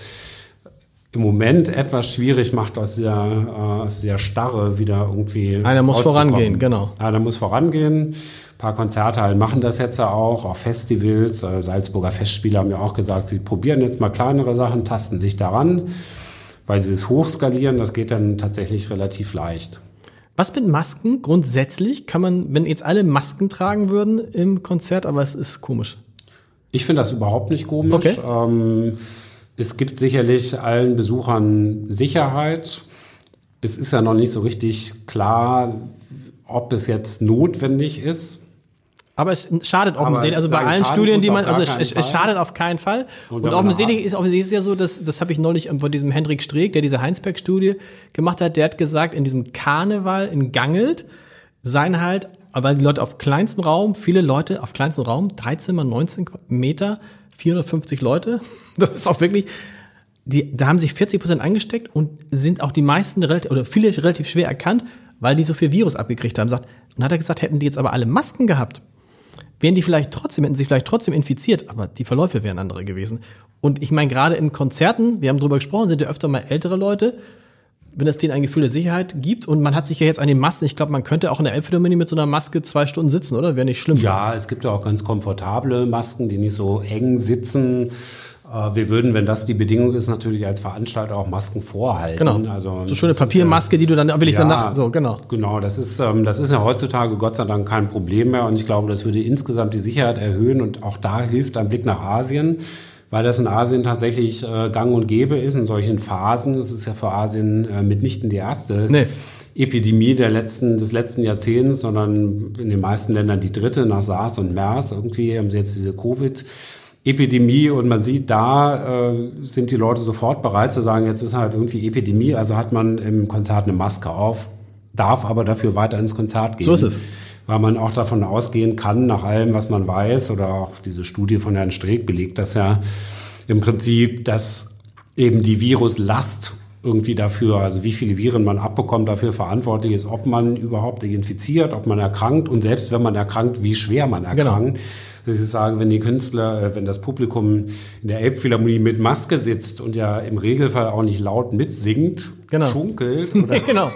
im Moment etwas schwierig macht, aus der, aus der Starre wieder irgendwie. Einer muss rauszukommen. vorangehen, genau. Einer muss vorangehen. Ein paar Konzerthallen machen das jetzt ja auch, auch Festivals. Äh, Salzburger Festspiele haben ja auch gesagt, sie probieren jetzt mal kleinere Sachen, tasten sich daran, weil sie es hochskalieren. Das geht dann tatsächlich relativ leicht. Was mit Masken? Grundsätzlich kann man, wenn jetzt alle Masken tragen würden im Konzert, aber es ist komisch. Ich finde das überhaupt nicht komisch. Okay. Ähm, es gibt sicherlich allen Besuchern Sicherheit. Es ist ja noch nicht so richtig klar, ob es jetzt notwendig ist. Aber es schadet offensichtlich, also bei allen Studien, die man, also es, es, schadet auf keinen Fall. Und Und, offensichtlich ist, offensichtlich ist ja so, dass, das habe ich neulich von diesem Hendrik Streeck, der diese Heinsberg-Studie gemacht hat, der hat gesagt, in diesem Karneval in Gangelt seien halt, aber die Leute auf kleinstem Raum, viele Leute auf kleinstem Raum, 13 mal 19 Meter, 450 Leute, das ist auch wirklich, die, da haben sich 40 Prozent angesteckt und sind auch die meisten relativ, oder viele relativ schwer erkannt, weil die so viel Virus abgekriegt haben. Dann hat er gesagt, hätten die jetzt aber alle Masken gehabt, wären die vielleicht trotzdem, hätten sie vielleicht trotzdem infiziert, aber die Verläufe wären andere gewesen. Und ich meine, gerade in Konzerten, wir haben drüber gesprochen, sind ja öfter mal ältere Leute, wenn es denen ein Gefühl der Sicherheit gibt und man hat sich ja jetzt an den Masken, ich glaube, man könnte auch in der Elbphilharmonie mit so einer Maske zwei Stunden sitzen, oder? Wäre nicht schlimm. Ja, es gibt ja auch ganz komfortable Masken, die nicht so eng sitzen. Äh, Wir würden, wenn das die Bedingung ist, natürlich als Veranstalter auch Masken vorhalten. Genau. Also, so schöne ja- Papiermaske, die du dann, will ich danach, so, genau. Genau, das ist, ähm, das ist ja heutzutage Gott sei Dank kein Problem mehr und ich glaube, das würde insgesamt die Sicherheit erhöhen und auch da hilft ein Blick nach Asien, weil das in Asien tatsächlich äh, gang und gäbe ist in solchen Phasen. Es ist ja für Asien äh, mitnichten die erste Nee. Epidemie der letzten, des letzten Jahrzehnts, sondern in den meisten Ländern die dritte nach SARS und MERS. Irgendwie haben sie jetzt diese Covid. Epidemie und man sieht, da äh, sind die Leute sofort bereit zu sagen, jetzt ist halt irgendwie Epidemie, also hat man im Konzert eine Maske auf, darf aber dafür weiter ins Konzert gehen. So ist es. Weil man auch davon ausgehen kann, nach allem, was man weiß, oder auch diese Studie von Herrn Streeck belegt das ja im Prinzip, dass eben die Viruslast irgendwie dafür, also wie viele Viren man abbekommt, dafür verantwortlich ist, ob man überhaupt sich infiziert, ob man erkrankt und selbst wenn man erkrankt, wie schwer man erkrankt. Dass ich sage, wenn die Künstler, äh, wenn das Publikum in der Elbphilharmonie mit Maske sitzt und ja im Regelfall auch nicht laut mitsingt, Genau. schunkelt oder genau.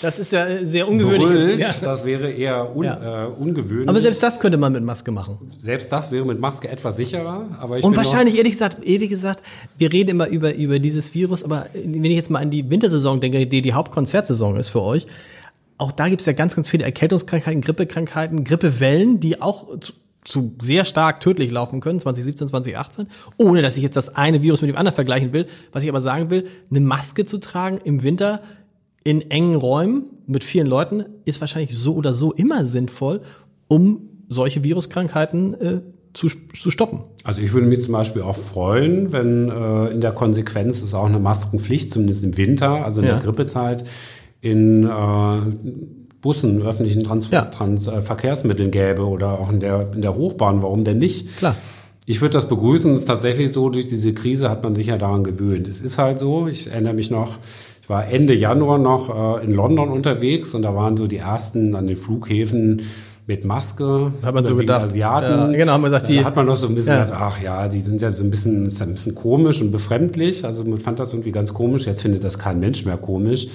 Das ist ja sehr ungewöhnlich. brüllt, Ja. das wäre eher un, Ja. äh, ungewöhnlich. Aber selbst das könnte man mit Maske machen. Selbst das wäre mit Maske etwas sicherer. Aber ich Und wahrscheinlich, ehrlich gesagt, ehrlich gesagt, wir reden immer über, über dieses Virus, aber wenn ich jetzt mal an die Wintersaison denke, die die Hauptkonzertsaison ist für euch, auch da gibt es ja ganz, ganz viele Erkältungskrankheiten, Grippekrankheiten, Grippewellen, die auch zu, zu sehr stark tödlich laufen können, 2017, 2018, ohne dass ich jetzt das eine Virus mit dem anderen vergleichen will. Was ich aber sagen will, eine Maske zu tragen im Winter in engen Räumen mit vielen Leuten ist wahrscheinlich so oder so immer sinnvoll, um solche Viruskrankheiten äh, zu, zu stoppen. Also ich würde mich zum Beispiel auch freuen, wenn äh, in der Konsequenz es auch eine Maskenpflicht, zumindest im Winter, also in Ja. der Grippezeit, in äh, Bussen, öffentlichen Trans Ja. Trans äh, Verkehrsmitteln gäbe oder auch in der, in der Hochbahn. Warum denn nicht? Klar. Ich würde das begrüßen. Es ist tatsächlich so, durch diese Krise hat man sich ja daran gewöhnt. Es ist halt so, ich erinnere mich noch, ich war Ende Januar noch äh, in London unterwegs und da waren so die ersten an den Flughäfen mit Maske. Hat man so gedacht. Asiaten. Ja, genau, haben wir gesagt, da die- hat man noch so ein bisschen Ja. gedacht, ach ja, die sind ja so ein bisschen, ist ja ein bisschen komisch und befremdlich. Also man fand das irgendwie ganz komisch. Jetzt findet das kein Mensch mehr komisch.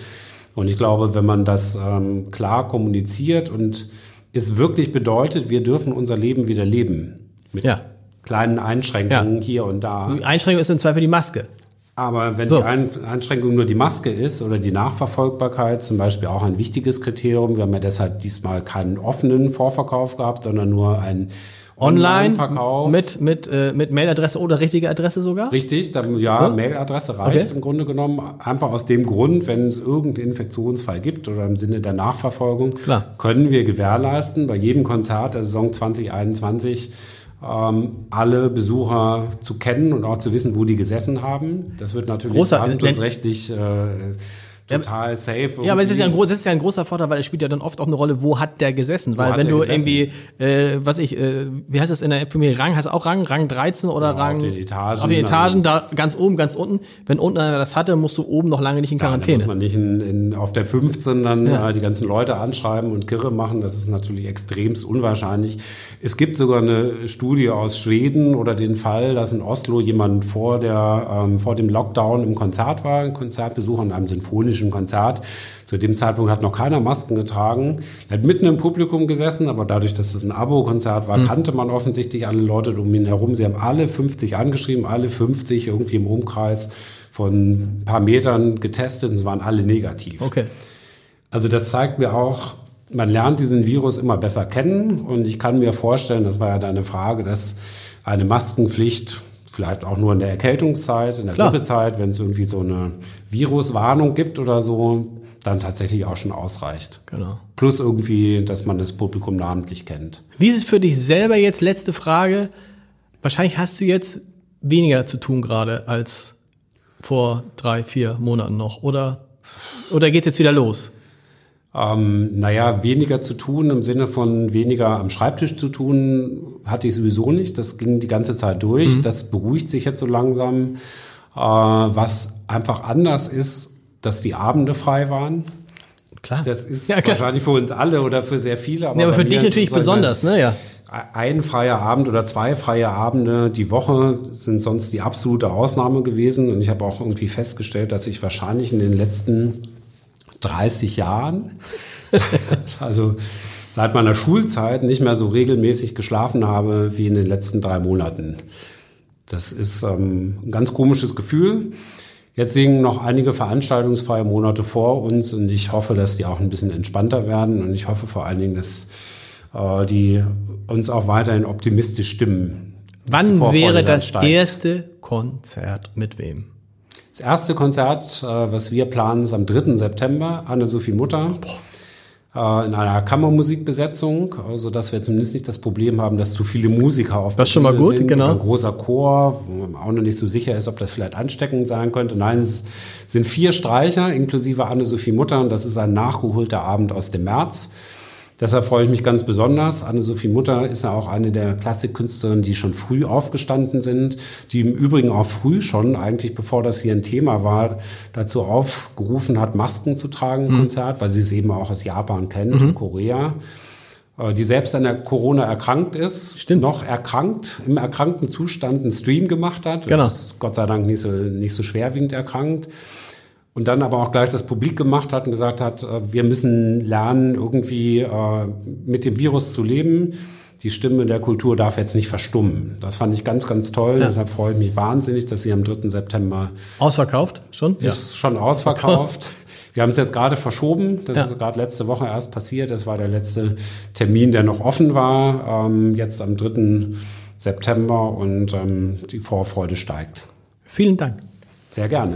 Und ich glaube, wenn man das ähm, klar kommuniziert und es wirklich bedeutet, wir dürfen unser Leben wieder leben. Mit Ja. kleinen Einschränkungen hier und da. Die Einschränkung ist im Zweifel die Maske. Aber wenn So. die Ein Einschränkung nur die Maske ist oder die Nachverfolgbarkeit, zum Beispiel auch ein wichtiges Kriterium, wir haben ja deshalb diesmal keinen offenen Vorverkauf gehabt, sondern nur einen Online Online-Verkauf. mit, mit, äh, mit Mailadresse oder richtige Adresse sogar? Richtig, dann, ja, Ja? Mailadresse reicht Okay. im Grunde genommen. Einfach aus dem Grund, wenn es irgendeinen Infektionsfall gibt oder im Sinne der Nachverfolgung, Klar. können wir gewährleisten, bei jedem Konzert der Saison 2021 ähm, alle Besucher zu kennen und auch zu wissen, wo die gesessen haben. Das wird natürlich Großer- äh, total safe. Ja, aber es ist ja, ein, irgendwie. das ist ja ein großer Vorteil, weil es spielt ja dann oft auch eine Rolle, wo hat der gesessen? Weil wenn du gesessen? irgendwie, äh, was ich, äh, wie heißt das in der Familie, Rang, hast du auch Rang, Rang 13 oder Ja, auf Rang? den Etagen, Auf den Etagen, also- da ganz oben, ganz unten. Wenn unten einer das hatte, musst du oben noch lange nicht in Ja, da muss Quarantäne. man nicht in, in, auf der 15 dann Ja. äh, die ganzen Leute anschreiben und Kirre machen. Das ist natürlich extremst unwahrscheinlich. Es gibt sogar eine Studie aus Schweden oder den Fall, dass in Oslo jemand vor, der, ähm, vor dem Lockdown im Konzert war, ein Konzertbesucher in einem sinfonischen Konzert. Zu dem Zeitpunkt hat noch keiner Masken getragen. Er hat mitten im Publikum gesessen, aber dadurch, dass es ein Abo-Konzert war, kannte man offensichtlich alle Leute um ihn herum. Sie haben alle 50 angeschrieben, alle 50 irgendwie im Umkreis von ein paar Metern getestet und es waren alle negativ. Okay. Also das zeigt mir auch, man lernt diesen Virus immer besser kennen und ich kann mir vorstellen, das war ja deine Frage, dass eine Maskenpflicht vielleicht auch nur in der Erkältungszeit, in der Klar. Grippezeit, wenn es irgendwie so eine Viruswarnung gibt oder so, dann tatsächlich auch schon ausreicht. Genau. Plus irgendwie, dass man das Publikum namentlich kennt. Wie ist es für dich selber jetzt, letzte Frage? Wahrscheinlich hast du jetzt weniger zu tun gerade als vor drei, vier Monaten noch. Oder, oder geht's jetzt wieder los? Ähm, naja, weniger zu tun im Sinne von weniger am Schreibtisch zu tun, hatte ich sowieso nicht. Das ging die ganze Zeit durch. Das beruhigt sich jetzt so langsam. Äh, was einfach anders ist, dass die Abende frei waren. Klar. Das ist Ja, klar. wahrscheinlich für uns alle oder für sehr viele. Aber, Ja, aber für dich natürlich besonders, ne? Ja. ein freier Abend oder zwei freie Abende die Woche sind sonst die absolute Ausnahme gewesen. Und ich habe auch irgendwie festgestellt, dass ich wahrscheinlich in den letzten 30 Jahren, also seit meiner Schulzeit, nicht mehr so regelmäßig geschlafen habe wie in den letzten drei Monaten. Das ist ähm, ein ganz komisches Gefühl. Jetzt liegen noch einige veranstaltungsfreie Monate vor uns und ich hoffe, dass die auch ein bisschen entspannter werden und ich hoffe vor allen Dingen, dass äh, die uns auch weiterhin optimistisch stimmen. Wann wäre das erste Konzert mit wem? Das erste Konzert, äh, was wir planen, ist am 3. September, Anne-Sophie Mutter. Äh, in einer Kammermusikbesetzung, so dass wir zumindest nicht das Problem haben, dass zu viele Musiker auf Das ist schon mal gut, sind. genau. Ein großer Chor, wo man auch noch nicht so sicher ist, ob das vielleicht ansteckend sein könnte. Nein, es sind vier Streicher, inklusive Anne-Sophie Mutter, und das ist ein nachgeholter Abend aus dem März. Deshalb freue ich mich ganz besonders. Anne-Sophie Mutter ist ja auch eine der Klassikkünstlerinnen, die schon früh aufgestanden sind, die im Übrigen auch früh schon, eigentlich bevor das hier ein Thema war, dazu aufgerufen hat, Masken zu tragen im Konzert, weil sie es eben auch aus Japan kennt und Korea. Äh, Die selbst an der Corona erkrankt ist, Stimmt. noch erkrankt, im erkrankten Zustand einen Stream gemacht hat. Genau. Gott sei Dank nicht so, nicht so schwerwiegend erkrankt. Und dann aber auch gleich das Publik gemacht hat und gesagt hat, äh, wir müssen lernen, irgendwie äh, mit dem Virus zu leben. Die Stimme der Kultur darf jetzt nicht verstummen. Das fand ich ganz, ganz toll. Ja. Deshalb freue ich mich wahnsinnig, dass sie am 3. September Ausverkauft? Schon? ist schon ausverkauft. Wir haben es jetzt gerade verschoben. Das Ja. ist gerade letzte Woche erst passiert. Das war der letzte Termin, der noch offen war. Ähm, jetzt am 3. September und ähm, die Vorfreude steigt. Vielen Dank. Sehr gerne.